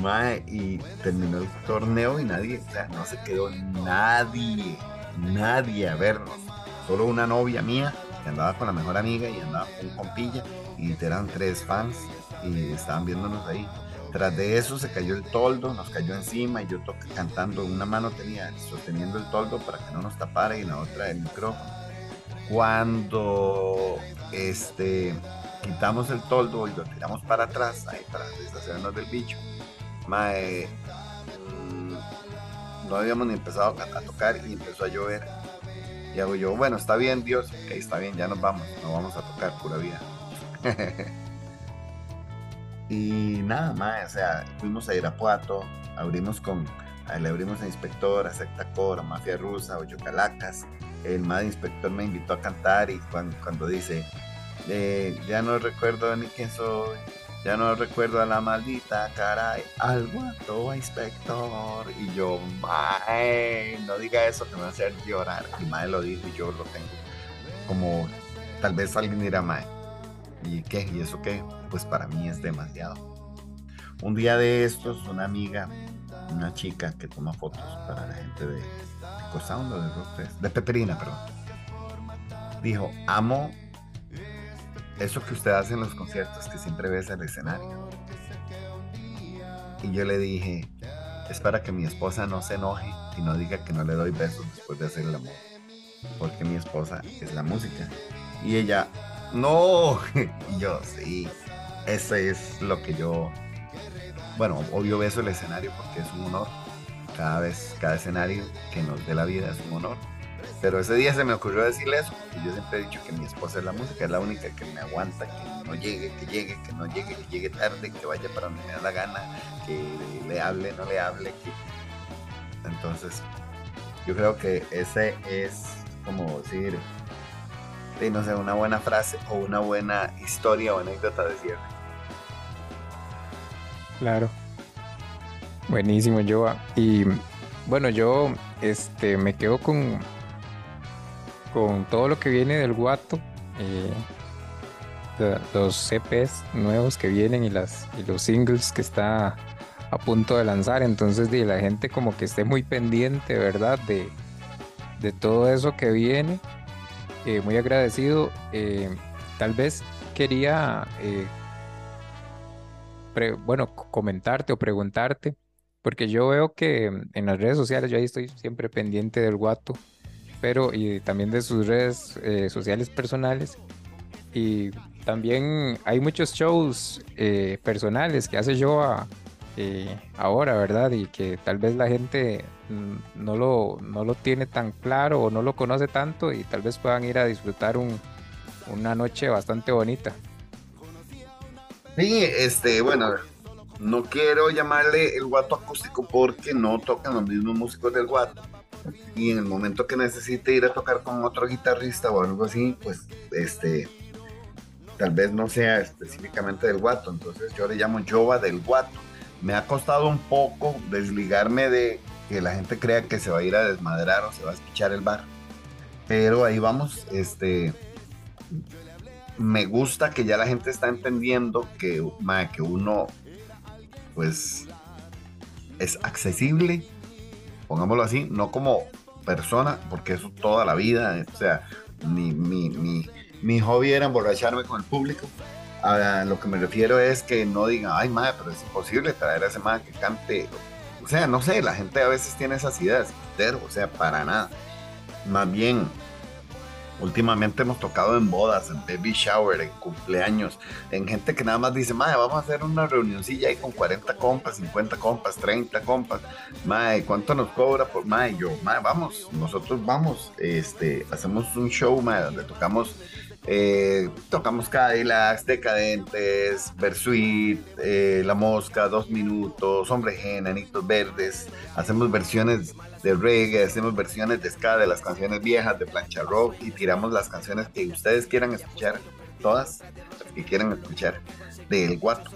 Speaker 2: Mae, y terminó el torneo y nadie, o sea, no se quedó nadie, nadie a vernos. Solo una novia mía que andaba con la mejor amiga y andaba con compilla y eran tres fans y estaban viéndonos ahí. Tras de eso se cayó el toldo, nos cayó encima y yo toqué cantando. Una mano tenía sosteniendo el toldo para que no nos tapara y la otra el micrófono. Cuando este, quitamos el toldo y lo tiramos para atrás, ahí para deshacernos del bicho, Mae, no habíamos ni empezado a, tocar y empezó a llover. Y hago yo, bueno, está bien, Dios, ok, está bien, ya nos vamos, no vamos a tocar, pura vida. y nada más, o sea, fuimos a Irapuato, abrimos con, le abrimos a Inspector, a Secta Cora, Mafia Rusa, Ocho Calacas. El más inspector me invitó a cantar y cuando, cuando dice, Eh, ya no recuerdo ni quién soy. Ya no recuerdo a la maldita, caray. Al guato inspector. Y yo, mae, no diga eso que me va a hacer llorar. Y mae lo dijo y yo lo tengo. Como tal vez alguien dirá, mae, ¿y qué? ¿Y eso qué? Pues para mí es demasiado. Un día de estos, una amiga, una chica que toma fotos para la gente de, de de de Peperina, perdón. Dijo, amo eso que usted hace en los conciertos que siempre ves el escenario. Y yo le dije, es para que mi esposa no se enoje y no diga que no le doy besos después de hacer el amor. Porque mi esposa es la música. Y ella, no. y yo, sí, eso es lo que yo... Bueno, obvio beso el escenario porque es un honor. Cada vez, cada escenario que nos dé la vida es un honor pero ese día se me ocurrió decirle eso, porque yo siempre he dicho que mi esposa es la música, es la única que me aguanta, que no llegue, que llegue, que no llegue, que llegue tarde, que vaya para donde me da la gana, que le hable, no le hable. Que... Entonces, yo creo que ese es como decir, no sé, una buena frase o una buena historia o anécdota de cierre.
Speaker 1: Claro. Buenísimo, Joa. Y bueno, yo este, me quedo con, con todo lo que viene del Guato, eh, los CPs nuevos que vienen y, los singles que está a punto de lanzar. Entonces, la gente como que esté muy pendiente, ¿verdad? De, de todo eso que viene. Eh, muy agradecido. Eh, tal vez quería, bueno, comentarte o preguntarte, porque yo veo que en las redes sociales, yo ahí estoy siempre pendiente del guato pero y también de sus redes eh, sociales personales. Y también hay muchos shows eh, personales que hace Joa eh, ahora, ¿verdad? Y que tal vez la gente no lo, no lo tiene tan claro o no lo conoce tanto y tal vez puedan ir a disfrutar un, una noche bastante bonita.
Speaker 2: Sí, este, bueno, no quiero llamarle el guato acústico porque no tocan los mismos músicos del guato y en el momento que necesite ir a tocar con otro guitarrista o algo así, pues este tal vez no sea específicamente del guato, entonces yo le llamo Jova del guato. Me ha costado un poco desligarme de que la gente crea que se va a ir a desmadrar o se va a escuchar el bar. Pero ahí vamos, este me gusta que ya la gente está entendiendo que, que uno pues es accesible pongámoslo así, no como persona, porque eso toda la vida, o sea, mi, mi, mi, hobby era emborracharme con el público. A lo que me refiero es que no digan, ay, madre, pero es imposible traer a ese madre que cante. O sea, no sé, la gente a veces tiene esas ideas, pero, o sea, para nada. Más bien, Últimamente hemos tocado en bodas, en baby shower, en cumpleaños, en gente que nada más dice, madre, vamos a hacer una reunioncilla ahí con 40 compas, 50 compas, 30 compas. Madre, ¿cuánto nos cobra por madre? Yo, madre, vamos, nosotros vamos, este, hacemos un show, madre, donde tocamos eh, tocamos Cadillacs, Decadentes, Versuit, eh, La Mosca, Dos Minutos, Hombre Gen, Anitos Verdes. Hacemos versiones de reggae, hacemos versiones de ska de las canciones viejas de plancha rock y tiramos las canciones que ustedes quieran escuchar, todas las que quieran escuchar del guato.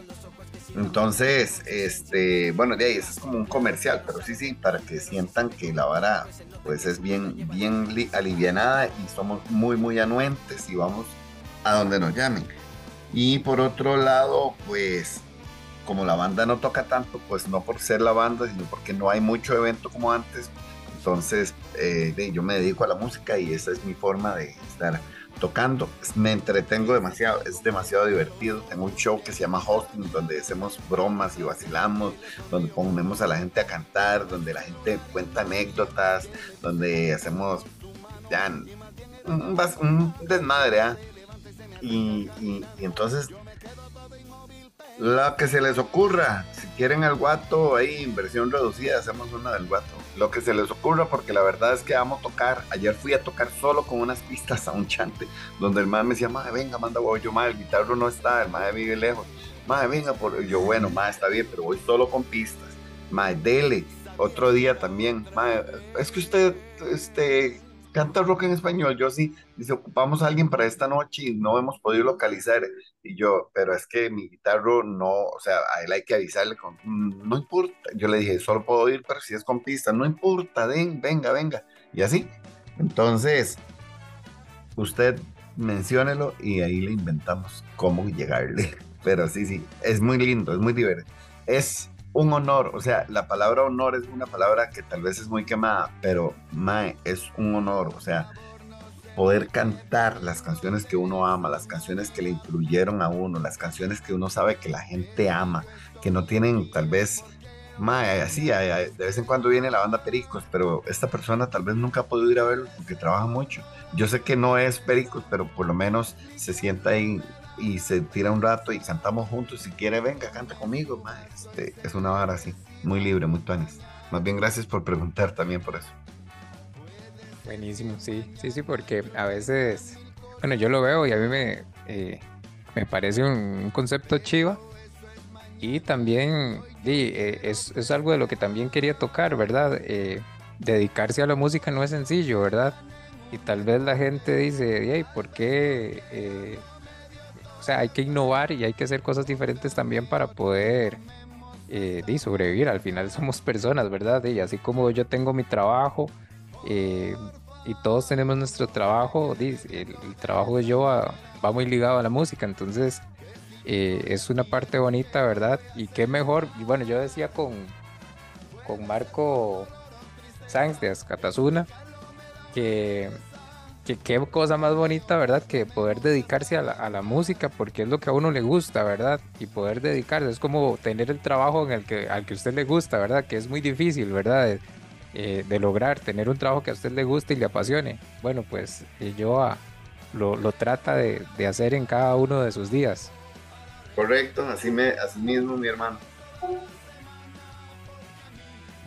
Speaker 2: Entonces, este, bueno, de ahí eso es como un comercial, pero sí, sí, para que sientan que la vara pues es bien, bien alivianada y somos muy, muy anuentes y vamos a donde nos llamen. Y por otro lado, pues como la banda no toca tanto, pues no por ser la banda, sino porque no hay mucho evento como antes. Entonces, eh, yo me dedico a la música y esa es mi forma de estar tocando. Me entretengo demasiado, es demasiado divertido. Tengo un show que se llama Hosting, donde hacemos bromas y vacilamos, donde ponemos a la gente a cantar, donde la gente cuenta anécdotas, donde hacemos ya un, desmadre. ¿ah? Y, y, entonces, lo que se les ocurra, si quieren el guato, ahí inversión reducida, hacemos una del guato lo que se les ocurra, porque la verdad es que amo tocar. Ayer fui a tocar solo con unas pistas a un chante, donde el madre me decía, madre, venga, manda voy yo, madre, el guitarro no está, el madre vive lejos. Madre, venga, por... yo, bueno, madre, está bien, pero voy solo con pistas. Madre, dele. Otro día también, madre, es que usted, este, canta rock en español. Yo sí, dice, ocupamos a alguien para esta noche y no hemos podido localizar. Y yo, pero es que mi guitarro no, o sea, a él hay que avisarle con, "Mm, no importa. Yo le dije, solo puedo ir, pero si es con pista, no importa, den, venga, venga. Y así. Entonces, usted menciónelo y ahí le inventamos cómo llegarle. Pero sí, sí, es muy lindo, es muy divertido. Es un honor, o sea, la palabra honor es una palabra que tal vez es muy quemada, pero mae, es un honor, o sea, poder cantar las canciones que uno ama, las canciones que le influyeron a uno, las canciones que uno sabe que la gente ama, que no tienen tal vez, mae, así, de vez en cuando viene la banda Pericos, pero esta persona tal vez nunca ha podido ir a verlo porque trabaja mucho. Yo sé que no es Pericos, pero por lo menos se sienta ahí y se tira un rato y cantamos juntos. Si quiere, venga, canta conmigo. Este, es una vara así, muy libre, muy tuanis. Más bien, gracias por preguntar también por eso.
Speaker 1: Buenísimo, sí, sí, sí, porque a veces, bueno, yo lo veo y a mí me, eh, me parece un, concepto chiva y también di, eh, es, es algo de lo que también quería tocar, ¿verdad? Eh, dedicarse a la música no es sencillo, ¿verdad? Y tal vez la gente dice, "Ey, ¿por qué? Sea, hay que innovar y hay que hacer cosas diferentes también para poder eh, sobrevivir. Al final somos personas, ¿verdad? Y así como yo tengo mi trabajo eh, y todos tenemos nuestro trabajo, el, el trabajo de yo va, va muy ligado a la música, entonces eh, es una parte bonita, ¿verdad? Y qué mejor, y bueno, yo decía con, con Marco Sáenz de Azcatazuna, que, que qué cosa más bonita, ¿verdad? Que poder dedicarse a la, a música, porque es lo que a uno le gusta, ¿verdad? Y poder dedicarse, es como tener el trabajo en el que, al que a usted le gusta, ¿verdad? Que es muy difícil, ¿verdad? De, eh, de lograr tener un trabajo que a usted le guste y le apasione. Bueno, pues eh, yo ah, lo, lo trata de, de hacer en cada uno de sus días.
Speaker 2: Correcto, así, me, así mismo, mi hermano.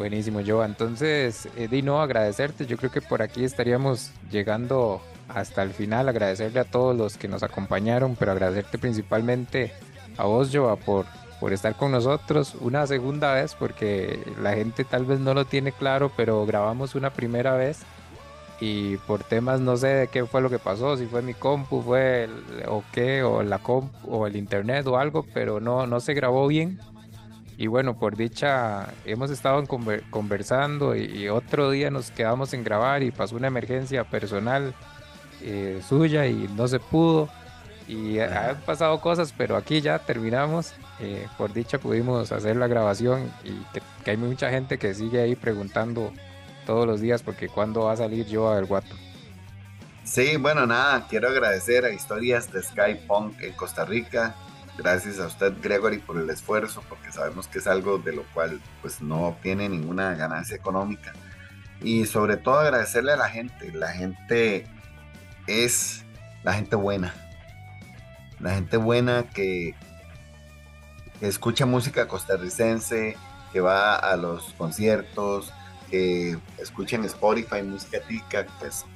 Speaker 1: Buenísimo, Joa. Entonces, eh, Dino, agradecerte. Yo creo que por aquí estaríamos llegando hasta el final. Agradecerle a todos los que nos acompañaron, pero agradecerte principalmente a vos, Joa, por, por estar con nosotros una segunda vez, porque la gente tal vez no lo tiene claro, pero grabamos una primera vez y por temas no sé de qué fue lo que pasó, si fue mi compu, fue el, o qué, o la compu, o el internet o algo, pero no, no se grabó bien. Y bueno, por dicha hemos estado conver- conversando y, y otro día nos quedamos en grabar y pasó una emergencia personal eh, suya y no se pudo. Y han pasado cosas, pero aquí ya terminamos. Eh, por dicha pudimos hacer la grabación y que, que hay mucha gente que sigue ahí preguntando todos los días porque cuándo va a salir yo del guato.
Speaker 2: Sí, bueno, nada, quiero agradecer a Historias de Sky Punk en Costa Rica. Gracias a usted, Gregory, por el esfuerzo, porque sabemos que es algo de lo cual pues no obtiene ninguna ganancia económica. Y sobre todo agradecerle a la gente. La gente es la gente buena. La gente buena que, escucha música costarricense, que va a los conciertos, que escucha en Spotify música tica, pues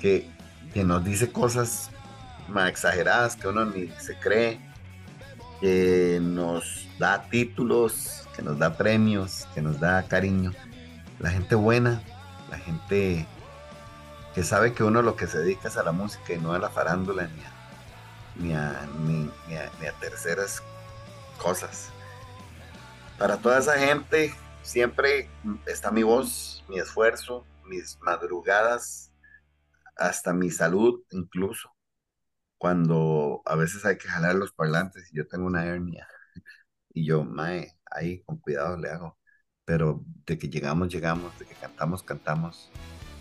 Speaker 2: que, que nos dice cosas más exageradas que uno ni se cree, que nos da títulos, que nos da premios, que nos da cariño. La gente buena, la gente que sabe que uno lo que se dedica es a la música y no a la farándula ni a, ni a, terceras cosas. Para toda esa gente siempre está mi voz, mi esfuerzo, mis madrugadas, hasta mi salud incluso, cuando a veces hay que jalar los parlantes y yo tengo una hernia y yo, mae, ahí con cuidado le hago, pero de que llegamos, llegamos, de que cantamos, cantamos.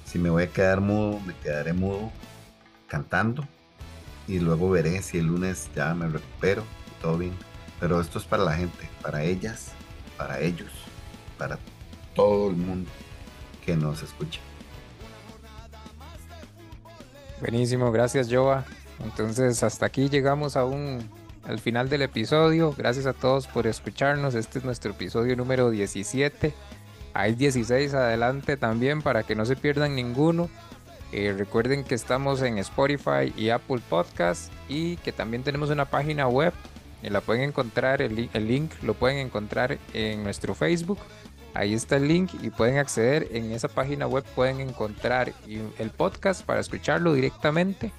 Speaker 2: Si me voy a quedar mudo, me quedaré mudo cantando y luego veré si el lunes ya me recupero todo bien. Pero esto es para la gente, para ellas, para ellos, para todo el mundo que nos escucha.
Speaker 1: Buenísimo, gracias Joa. Entonces hasta aquí llegamos a un, al final del episodio. Gracias a todos por escucharnos. Este es nuestro episodio número 17. Hay 16 adelante también para que no se pierdan ninguno. Eh, recuerden que estamos en Spotify y Apple Podcast y que también tenemos una página web. Y la pueden encontrar, el, el link lo pueden encontrar en nuestro Facebook. Ahí está el link y pueden acceder. En esa página web pueden encontrar el podcast para escucharlo directamente.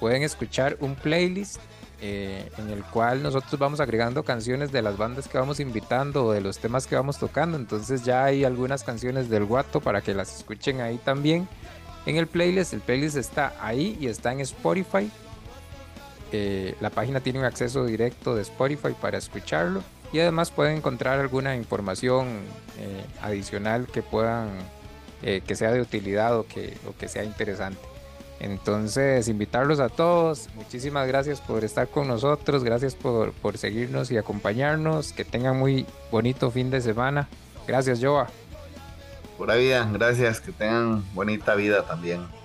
Speaker 1: Pueden escuchar un playlist eh, en el cual nosotros vamos agregando canciones de las bandas que vamos invitando o de los temas que vamos tocando. Entonces ya hay algunas canciones del Guato para que las escuchen ahí también. En el playlist, el playlist está ahí y está en Spotify. Eh, la página tiene un acceso directo de Spotify para escucharlo y además pueden encontrar alguna información eh, adicional que puedan que sea de utilidad o que, o que sea interesante. Entonces, invitarlos a todos. Muchísimas gracias por estar con nosotros. Gracias por, por seguirnos y acompañarnos. Que tengan muy bonito fin de semana. Gracias, Joa.
Speaker 2: Pura vida. Gracias. Que tengan bonita vida también.